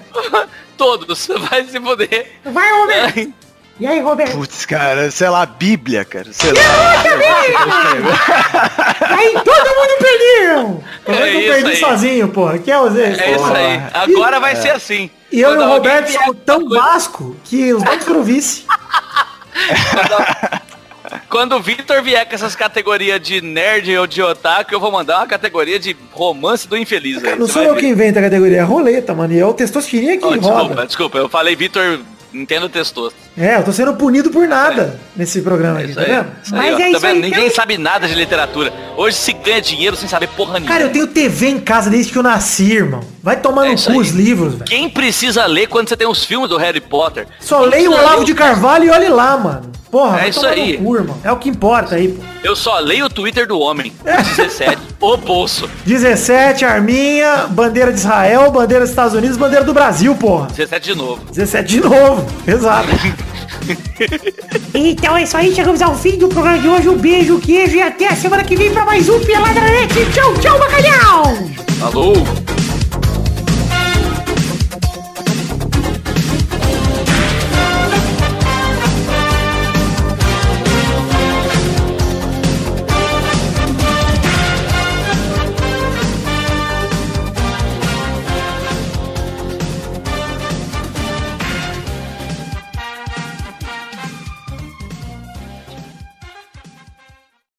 Todos, vai se foder. Vai, Roberto. E aí, Roberto? Putz, cara, sei lá, Bíblia, cara. Sei lá. Aí todo mundo perdeu. Eu É não isso perdi aí. sozinho, porra. Que é o Zé? É isso aí. Agora vai ser assim. E eu e Quando o alguém Roberto somos tão coisa- vasco que os dois foram vice. Quando o Victor vier com essas categorias de nerd ou de otaku, eu vou mandar uma categoria de romance do infeliz. aí, Não você sou eu ver. que inventa a categoria, é a roleta, mano. E é o Testostirinha que Oh, roda. desculpa, desculpa. Eu falei Victor Entendo testoso. É, eu tô sendo punido por nada nesse programa É aqui, tá aí. vendo? Isso aí, Mas ó. é Tá isso vendo? aí, Ninguém então. sabe nada de literatura. Hoje se ganha dinheiro sem saber porra nenhuma. Cara, eu tenho TV em casa desde que eu nasci, irmão. Vai tomar É no cu aí. os livros, velho. Quem precisa ler quando você tem os filmes do Harry Potter? Só Quem leio o Olavo de Carvalho e olhe lá, mano. Porra, É vai isso tomar aí. cu, irmão. É o que importa aí, pô. Eu só leio o Twitter do homem. 17. o bolso. 17, Arminha, bandeira de Israel, bandeira dos Estados Unidos, bandeira do Brasil, porra. 17 de novo. 17 de novo. Exato. Então é isso aí, chegamos ao fim do programa de hoje. Um beijo, queijo e até a semana que vem pra mais um Peladranet. Tchau, tchau, bacalhau! Falou!